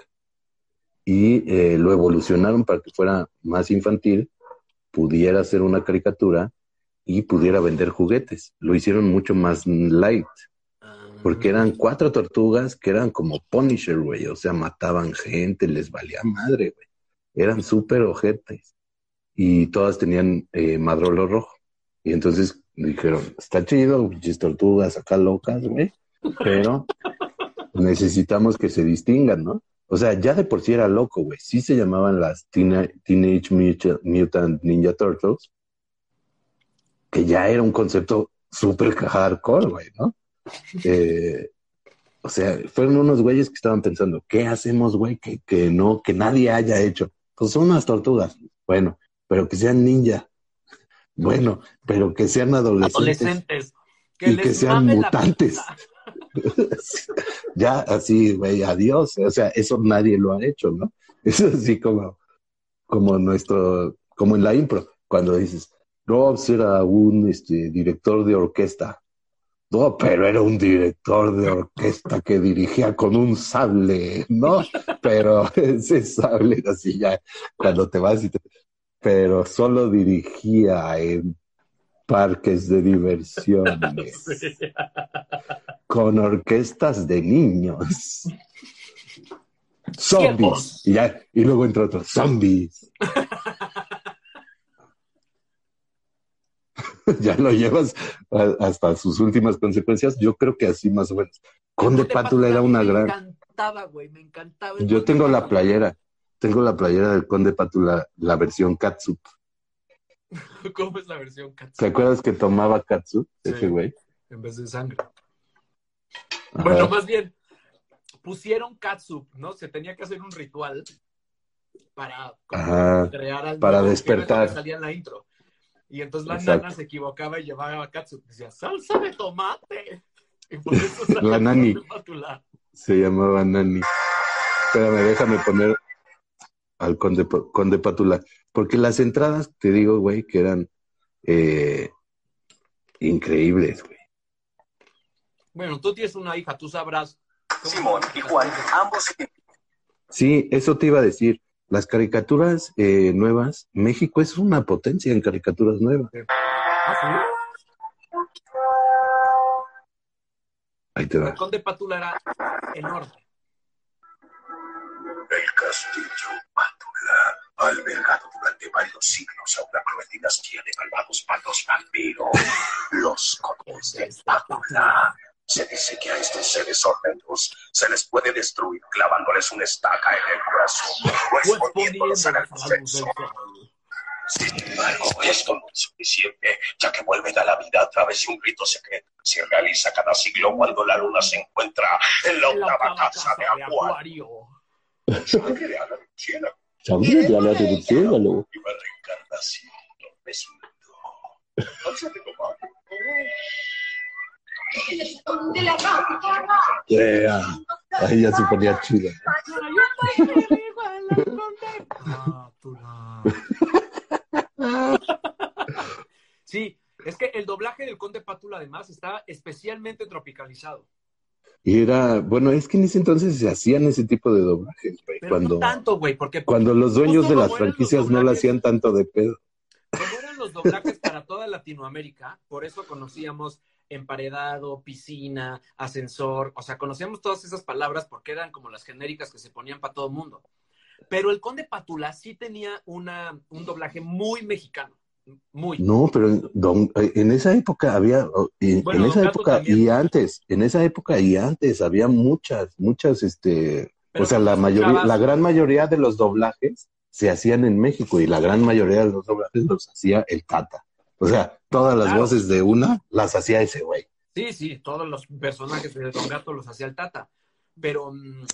Y eh, lo evolucionaron para que fuera más infantil, pudiera ser una caricatura y pudiera vender juguetes. Lo hicieron mucho más light, porque eran cuatro tortugas que eran como Punisher, güey. O sea, mataban gente, les valía madre, güey. Eran súper ojetes. Y todas tenían eh, madrolo rojo. Y entonces dijeron, está chido, pinches tortugas acá locas, güey. Pero necesitamos que se distingan, ¿no? O sea, ya de por sí era loco, güey. Sí se llamaban las Teenage Muta- Mutant Ninja Turtles, que ya era un concepto súper hardcore, güey, ¿no? Eh, o sea, fueron unos güeyes que estaban pensando, ¿qué hacemos, güey? Que, que no, que nadie haya hecho. Pues son unas tortugas. Bueno, pero que sean ninja. Bueno, pero que sean adolescentes. Adolescentes. Y que sean mutantes. ya así, güey, adiós. O sea, eso nadie lo ha hecho, ¿no? Es así como, como nuestro, como en la impro, cuando dices, no, pues era un este, director de orquesta. No, pero era un director de orquesta que dirigía con un sable, ¿no? Pero ese sable así ya, cuando te vas y te... Pero solo dirigía en parques de diversiones Sí. con orquestas de niños. Zombies. Y, ya, y luego entra otro, zombies. ya lo llevas a- hasta sus últimas consecuencias. Yo creo que así más o menos. Conde Pátula era una me gran... encantaba, güey, me encantaba. Yo tengo la playera. Tengo la playera del Conde Pátula, la versión Katsup. ¿Cómo es la versión Katsu? ¿Te acuerdas que tomaba Katsup? Sí. Ese güey. En vez de sangre. Ajá. Bueno, más bien, pusieron Katsup, ¿no? Se tenía que hacer un ritual para Ajá. crear al Para despertar. salía en la intro. Y entonces la Exacto. nana se equivocaba y llevaba Katsup. Decía, salsa de tomate. Y por eso La nani. Se llamaba Nani. Espérame, déjame poner al Conde, Conde Pátula. Porque las entradas, te digo, güey, que eran eh, increíbles, güey. Bueno, tú tienes una hija, tú sabrás. Simón y Juan, ambos Sí, eso te iba a decir. Las caricaturas eh, nuevas, México es una potencia en caricaturas nuevas. Ah, Ahí te va. El Conde Pátula era enorme. El castillo Pátula ha albergado durante varios siglos a una cruel dinastía de malvados patos vampiros, los condes de Pátula. Se dice que a estos seres horrendos se les puede destruir clavándoles una estaca en el brazo o exponiéndolos en el sexo. Sin embargo, esto no es suficiente, ya que vuelven a la vida a través de un rito secreto que se realiza cada siglo cuando la luna se encuentra en la octava casa de Acuario. Sangre de reencarnación. Alza de la cámara. Yeah. Ahí ya se ponía chido. Sí, es que el doblaje del Conde Pátula además está especialmente tropicalizado. Y era, bueno, es que en ese entonces se hacían ese tipo de doblajes, güey. Pero Cuando, no tanto, güey, porque cuando los dueños justo de las franquicias no lo hacían tanto de pedo. como eran los doblajes para toda Latinoamérica, por eso conocíamos emparedado, piscina, ascensor, o sea, conocíamos todas esas palabras porque eran como las genéricas que se ponían para todo el mundo. Pero el Conde Pátula sí tenía una, un doblaje muy mexicano, muy. No, pero en, don- en esa época había, Bueno, en esa época también. y antes, en esa época y antes había muchas, muchas, este, Pero o sea, la mayoría, la gran mayoría de los doblajes se hacían en México y la gran mayoría de los doblajes los hacía el Tata. O sea, todas las Claro. voces de una las hacía ese güey. Sí, sí, todos los personajes de Don Gato los hacía el Tata. Pero, mm,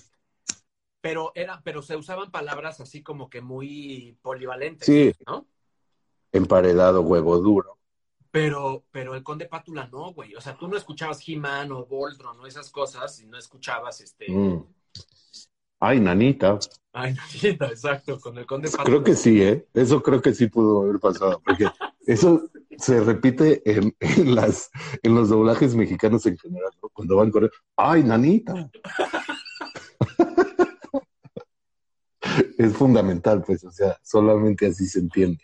pero era, pero se usaban palabras así como que muy polivalentes, Sí. ¿no? Emparedado, huevo duro. Pero, pero el Conde Pátula no, güey. O sea, tú no escuchabas He-Man o Voltron o esas cosas y no escuchabas este. Mm. Ay, nanita. Ay, no, exacto, con el Conde Pátula. Creo que sí, ¿eh? Eso creo que sí pudo haber pasado, porque eso se repite en, en las, en los doblajes mexicanos en general, ¿no? Cuando van con ¡ay, nanita! es fundamental, pues, o sea, solamente así se entiende.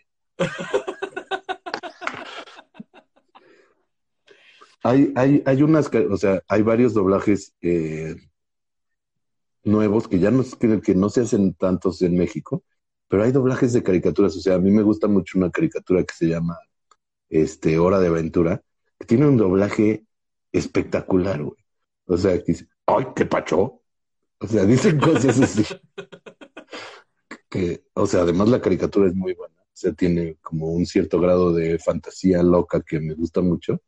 Hay, hay, hay unas, o sea, hay varios doblajes eh, nuevos que ya no, que, no se hacen tantos en México, pero hay doblajes de caricaturas. O sea, a mí me gusta mucho una caricatura que se llama este, Hora de Aventura, que tiene un doblaje espectacular, güey. O sea, dice, ¡ay, qué pacho! O sea, dicen cosas así. O sea, además la caricatura es muy buena. O sea, tiene como un cierto grado de fantasía loca que me gusta mucho.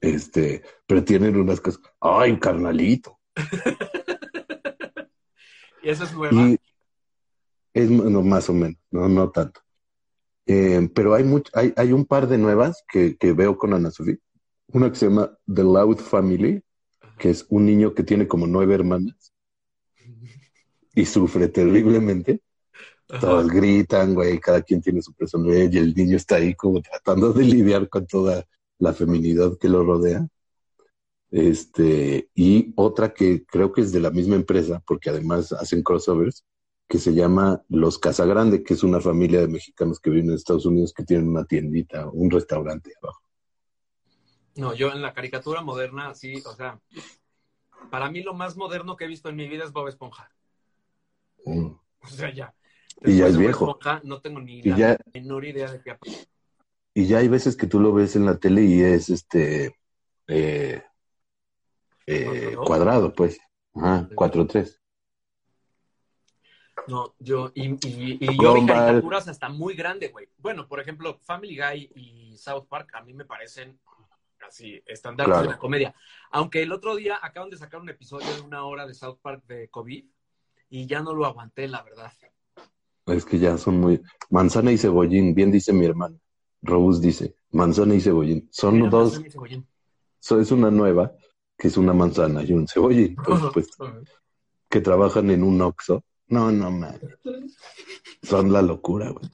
Este, pero tienen unas cosas, ¡ay, carnalito! Y esa es nueva. Y es no, más o menos, no, no tanto. Eh, pero hay, much, hay, hay un par de nuevas que, que veo con Ana Sofía. Una que se llama The Loud Family, que es un niño que tiene como nueve hermanas y sufre terriblemente. Ajá. Todos gritan, güey, cada quien tiene su personalidad y el niño está ahí como tratando de lidiar con toda la feminidad que lo rodea. Este, y otra que creo que es de la misma empresa, porque además hacen crossovers, que se llama Los Casagrande, que es una familia de mexicanos que viven en Estados Unidos que tienen una tiendita, un restaurante abajo. No, yo en la caricatura moderna, sí, o sea, para mí lo más moderno que he visto en mi vida es Bob Esponja. Mm. O sea, ya. Y ya es viejo. Esponja, no tengo ni Y la ya- menor idea de qué Y ya hay veces que tú lo ves en la tele y es este eh, eh, ¿Cuadrado? pues. Ajá, 4-3. No, yo, y, y, y yo vi caricaturas hasta muy grande, güey. Bueno, por ejemplo, Family Guy y South Park a mí me parecen así, estándares Claro. de la comedia. Aunque el otro día acaban de sacar un episodio de una hora de South Park de COVID y ya no lo aguanté, la verdad. Es que ya son muy. Manzana y cebollín, bien dice mi hermano. Robus dice, manzana y cebollín. Son Mira, dos, Manzana y Cebollín. so- es una nueva, que es una manzana y un cebollín, por supuesto, que trabajan en un Oxxo. No, no, man. Son la locura, güey.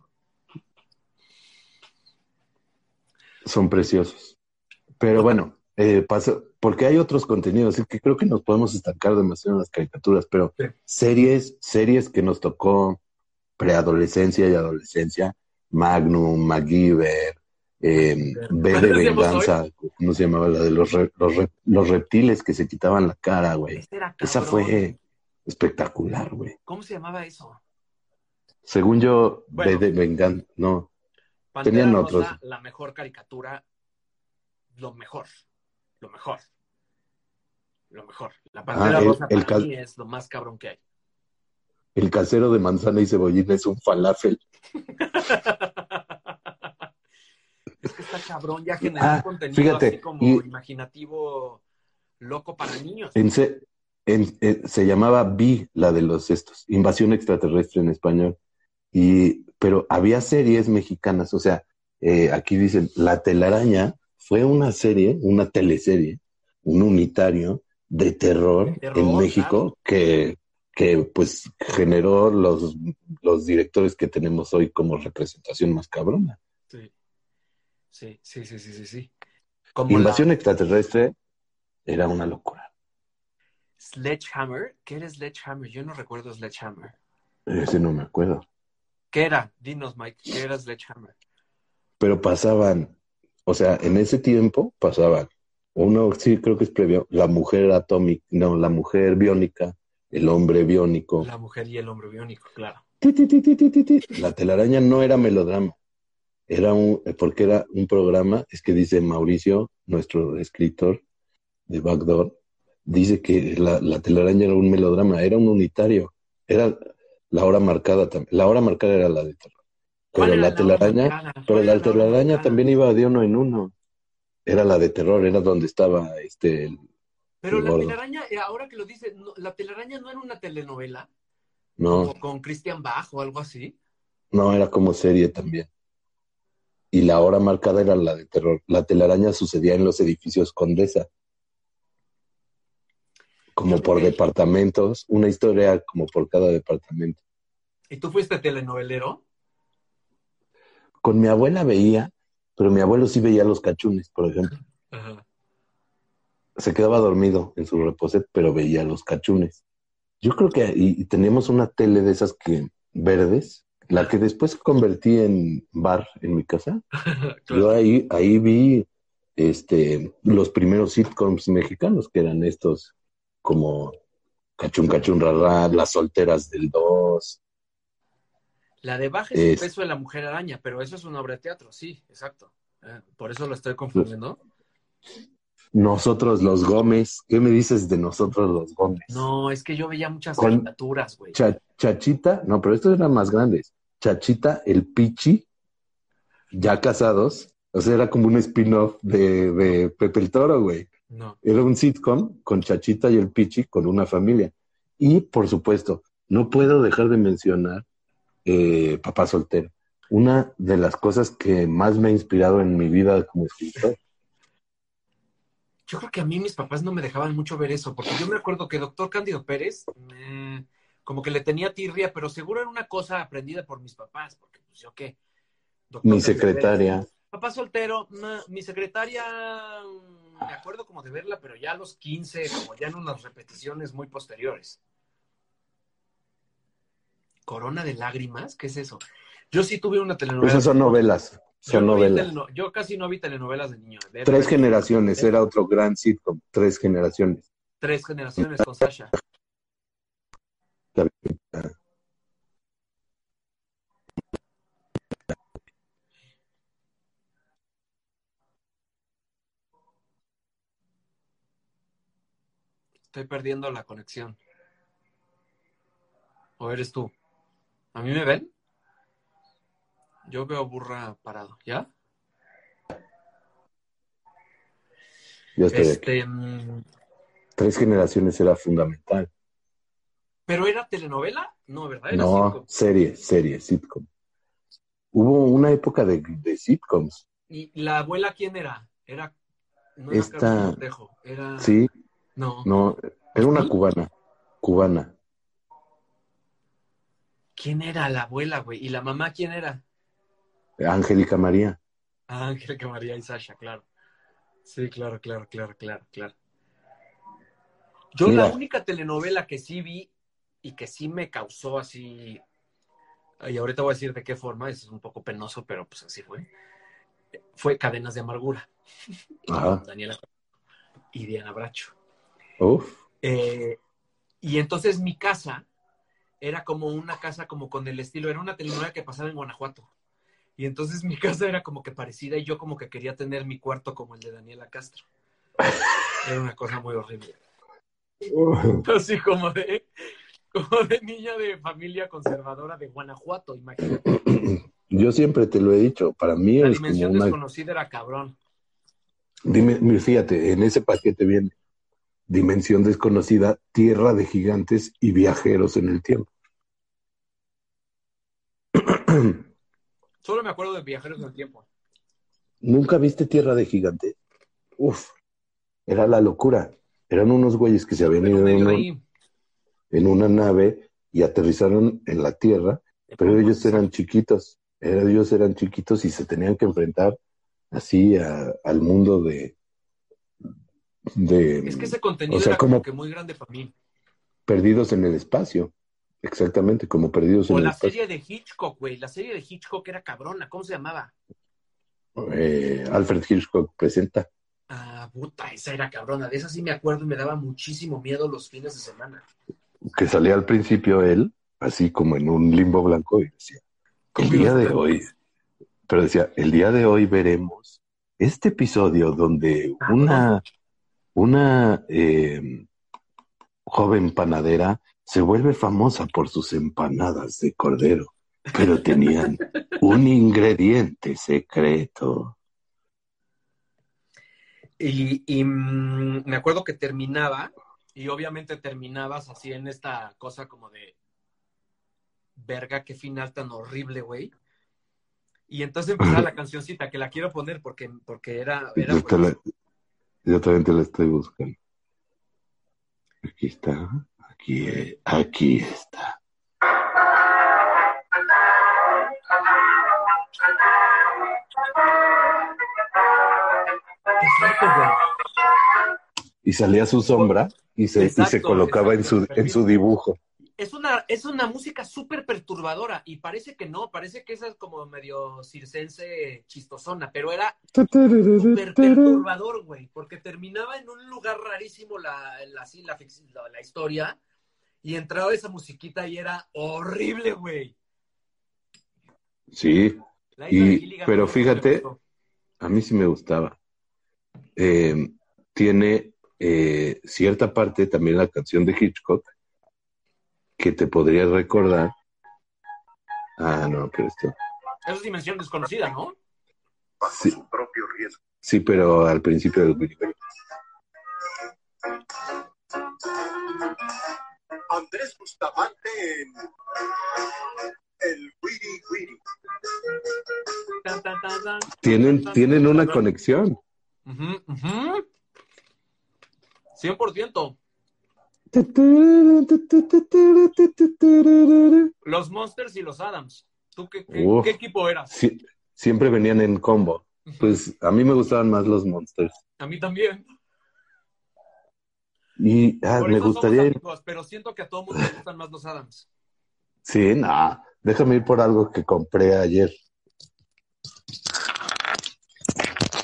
Son preciosos. Pero bueno, eh, porque hay otros contenidos, así que creo que nos podemos estancar demasiado en las caricaturas, pero Sí. series, series que nos tocó preadolescencia y adolescencia, Magnum, MacGyver, eh, B de Venganza, ¿cómo se llamaba? La de los, re- los, re- los reptiles que se quitaban la cara, güey. Este era Esa fue espectacular, güey. ¿Cómo se llamaba eso? Según yo, Bueno. B de Venganza, no. Pantera Tenían Rosa, otros. la mejor caricatura, lo mejor, lo mejor, lo mejor. La Pantera Ah, el- Rosa el para cal- mí es lo más cabrón que hay. El casero de manzana y cebollín es un falafel. es que está cabrón, ya generó Ah, contenido fíjate, así como y- imaginativo loco para niños. En se, en- eh, se llamaba B, la de los estos, Invasión Extraterrestre en español. Y, pero había series mexicanas, o sea, eh, aquí dicen, La telaraña fue una serie, una teleserie, un unitario de terror, De terror, en México que, que pues generó los, los directores que tenemos hoy como representación más cabrona. Sí. Sí, sí, sí, sí, sí. Como Invasión la extraterrestre era una locura. Sledgehammer. ¿Qué era Sledgehammer? Yo no recuerdo Sledgehammer. Ese no me acuerdo. ¿Qué era? Dinos, Mike, ¿qué era Sledgehammer? Pero pasaban, o sea, en ese tiempo pasaban, uno sí creo que es previo, la mujer atómica, no, la mujer biónica, el hombre biónico. La mujer y el hombre biónico, claro. Ti, ti, ti, ti, ti, ti, ti. La telaraña no era melodrama, era un, porque era un programa, es que dice Mauricio, nuestro escritor de Backdoor, dice que la, la telaraña era un melodrama, era un unitario, era la hora marcada también, la hora marcada era la de terror. ¿Cuál Pero era la telaraña, pero ¿Cuál era la telaraña también iba de uno en uno. Era la de terror, era donde estaba este el- Pero la telaraña, eh, ahora que lo dice, no, la telaraña no era una telenovela, No, como con Christian Bach o algo así. no, era como serie también. Y la hora marcada era la de terror. La telaraña sucedía en los edificios Condesa. Como por departamentos, una historia como por cada departamento. ¿Y tú fuiste telenovelero? Con mi abuela veía, pero mi abuelo sí veía los cachunes, por ejemplo. Ajá. Se quedaba dormido en su reposet, pero veía los cachunes. Yo creo que y, y teníamos una tele de esas que verdes, la que después convertí en bar en mi casa. Yo ahí, ahí vi este, los primeros sitcoms mexicanos, que eran estos como Cachun Cachun Rarra, Las Solteras del 2. La de Baja es el Es- peso de la mujer araña, pero eso es una obra de teatro, sí, exacto. Eh, por eso lo estoy confundiendo. Nosotros los Gómez. ¿Qué me dices de nosotros los Gómez? No, es que yo veía muchas Con- caricaturas, güey. Cha- Chachita, no, pero estos eran más grandes. Chachita, el Pichi, ya casados. O sea, era como un spin-off de, de Pepe el Toro, güey. No. Era un sitcom con Chachita y el Pichi con una familia. Y, por supuesto, no puedo dejar de mencionar eh, Papá Soltero. Una de las cosas que más me ha inspirado en mi vida como escritor. Yo creo que a mí mis papás no me dejaban mucho ver eso, porque yo me acuerdo que doctor Cándido Pérez, eh, como que le tenía tirria, pero seguro era una cosa aprendida por mis papás, porque pues yo qué. Doctor Mi secretaria. Pérez. Papá soltero, ma- mi secretaria, mm, me acuerdo como de verla, pero ya a los 15, como ya en unas repeticiones muy posteriores. Corona de lágrimas, ¿qué es eso? Yo sí tuve una telenovela. Esas son novelas. Yo Son no vi novelas. yo casi no vi telenovelas de niño. De- Tres de- generaciones. Era otro gran sitcom. Tres generaciones. Tres generaciones con Sasha. Estoy perdiendo la conexión. ¿O eres tú? ¿A mí me ven? Yo veo burra parado, ¿ya? Yo estoy. Este, Tres generaciones era fundamental. ¿Pero era telenovela? No, ¿verdad? Era No, sitcom. serie, serie, sitcom. Hubo una época de, de sitcoms. ¿Y la abuela quién era? Era. No era Esta- Carmen Montejo, Era. Sí, No. no, era una ¿Sí? cubana. Cubana. ¿Quién era la abuela, güey? ¿Y la mamá quién era? Angélica María. Ah, Angélica María y Sasha, claro. Sí, claro, claro, claro, claro, claro. Yo Mira. la única telenovela que sí vi y que sí me causó así, y ahorita voy a decir de qué forma, es un poco penoso, pero pues así fue, fue Cadenas de Amargura. Ajá. Daniela y Diana Bracho. Uf. Eh, y entonces mi casa era como una casa como con el estilo, era una telenovela que pasaba en Guanajuato. Y entonces mi casa era como que parecida y yo como que quería tener mi cuarto como el de Daniela Castro. Era una cosa muy horrible. Así como de, como de niña de familia conservadora de Guanajuato, imagínate. Yo siempre te lo he dicho, para mí La es como dimensión una... desconocida era cabrón. Dime, fíjate, en ese paquete viene Dimensión desconocida, Tierra de gigantes y viajeros en el tiempo. Solo me acuerdo de Viajeros del Tiempo. ¿Nunca viste Tierra de gigantes? Uf, era la locura. Eran unos güeyes que se habían ido en, un- una nave y aterrizaron en la Tierra, pero ellos eran chiquitos, ellos eran chiquitos y se tenían que enfrentar así a- al mundo de, de Es que ese contenido o sea, era como como- que muy grande para mí. perdidos en el espacio. Exactamente, como perdidos O en el la espacio. serie de Hitchcock, güey. La serie de Hitchcock era cabrona. ¿Cómo se llamaba? Eh, Alfred Hitchcock presenta. Ah, puta, esa era cabrona. De esa sí me acuerdo y me daba muchísimo miedo los fines de semana. que salía al principio él, así como en un limbo blanco, y decía, el día de hoy, pero decía, el día de hoy veremos este episodio donde una, una eh, joven panadera se vuelve famosa por sus empanadas de cordero, pero tenían un ingrediente secreto. Y, y, mm, me acuerdo que terminaba, y obviamente terminabas así en esta cosa como de verga, qué final tan horrible, güey. Y entonces empezaba la cancioncita, que la quiero poner porque, porque era, era Yo, pues, la- yo también te la estoy buscando. Aquí está, aquí, aquí está. Y salía su sombra y se, y se Exacto, colocaba en su, en su dibujo. Es una, es una música súper perturbadora y parece que no, parece que esa es como medio circense chistosona, pero era súper perturbador, güey, porque terminaba en un lugar rarísimo la, la, la- la historia y entraba esa musiquita y era horrible, güey. Sí, Y- Gilligan pero fíjate, a mí sí me gustaba. Eh, tiene eh, cierta parte también la canción de Hitchcock que te podría recordar. Ah, no, pero esto. Es dimensión desconocida, ¿no? bajo Sí. su propio riesgo. Sí, pero al principio del Andrés Bustamante en el Wiri Wiri. Tienen, tienen una conexión. Ujú, ujú. 100%. Los Monsters y los Adams. ¿Tú qué, qué- Uf. qué equipo eras? Siempre venían en combo. Pues a mí me gustaban más los Monsters. A mí también. Y ah, Por me eso gustaría somos ir. amigos, pero siento que a todo mundo le gustan más los Adams. Sí, no, déjame ir por algo que compré ayer.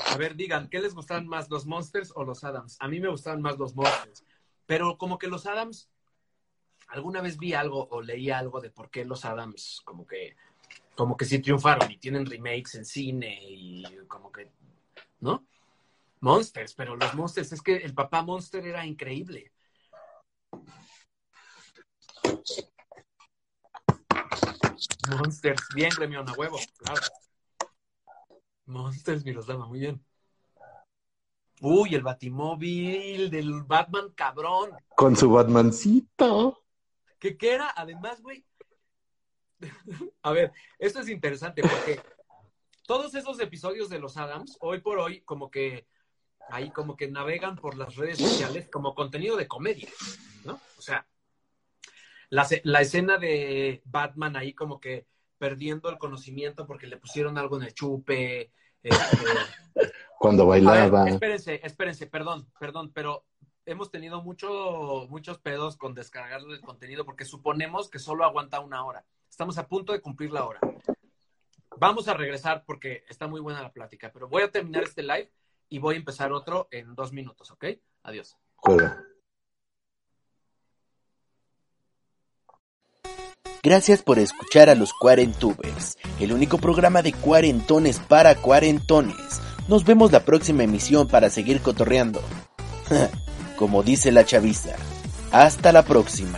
A ver, digan, ¿qué les gustaban más, los Monsters o los Adams? A mí me gustaban más los Monsters. Pero como que los Adams, alguna vez vi algo o leí algo de por qué los Adams como que, como que sí triunfaron y tienen remakes en cine y como que, ¿no? Monsters, pero los Monsters, es que el papá Monster era increíble. Monsters, bien, Gremión, a huevo, claro. Monsters, Miroslava, muy bien. Uy, el Batimóvil del Batman cabrón. Con su Batmancito. ¿Qué, qué era? Además, güey. A ver, esto es interesante porque todos esos episodios de los Adams, hoy por hoy, como que ahí como que navegan por las redes sociales como contenido de comedia, ¿no? O sea, la, la escena de Batman ahí como que perdiendo el conocimiento porque le pusieron algo en el chupe. este, Cuando ver, bailaba. espérense, espérense, perdón, perdón, pero hemos tenido mucho, muchos pedos con descargar el contenido porque suponemos que solo aguanta una hora. Estamos a punto de cumplir la hora. Vamos a regresar porque está muy buena la plática, pero voy a terminar este live y voy a empezar otro en dos minutos, ¿ok? Adiós. Juega. Gracias por escuchar a los Cuarentubers, el único programa de cuarentones para cuarentones. Nos vemos la próxima emisión para seguir cotorreando. Como dice la chaviza. Hasta la próxima.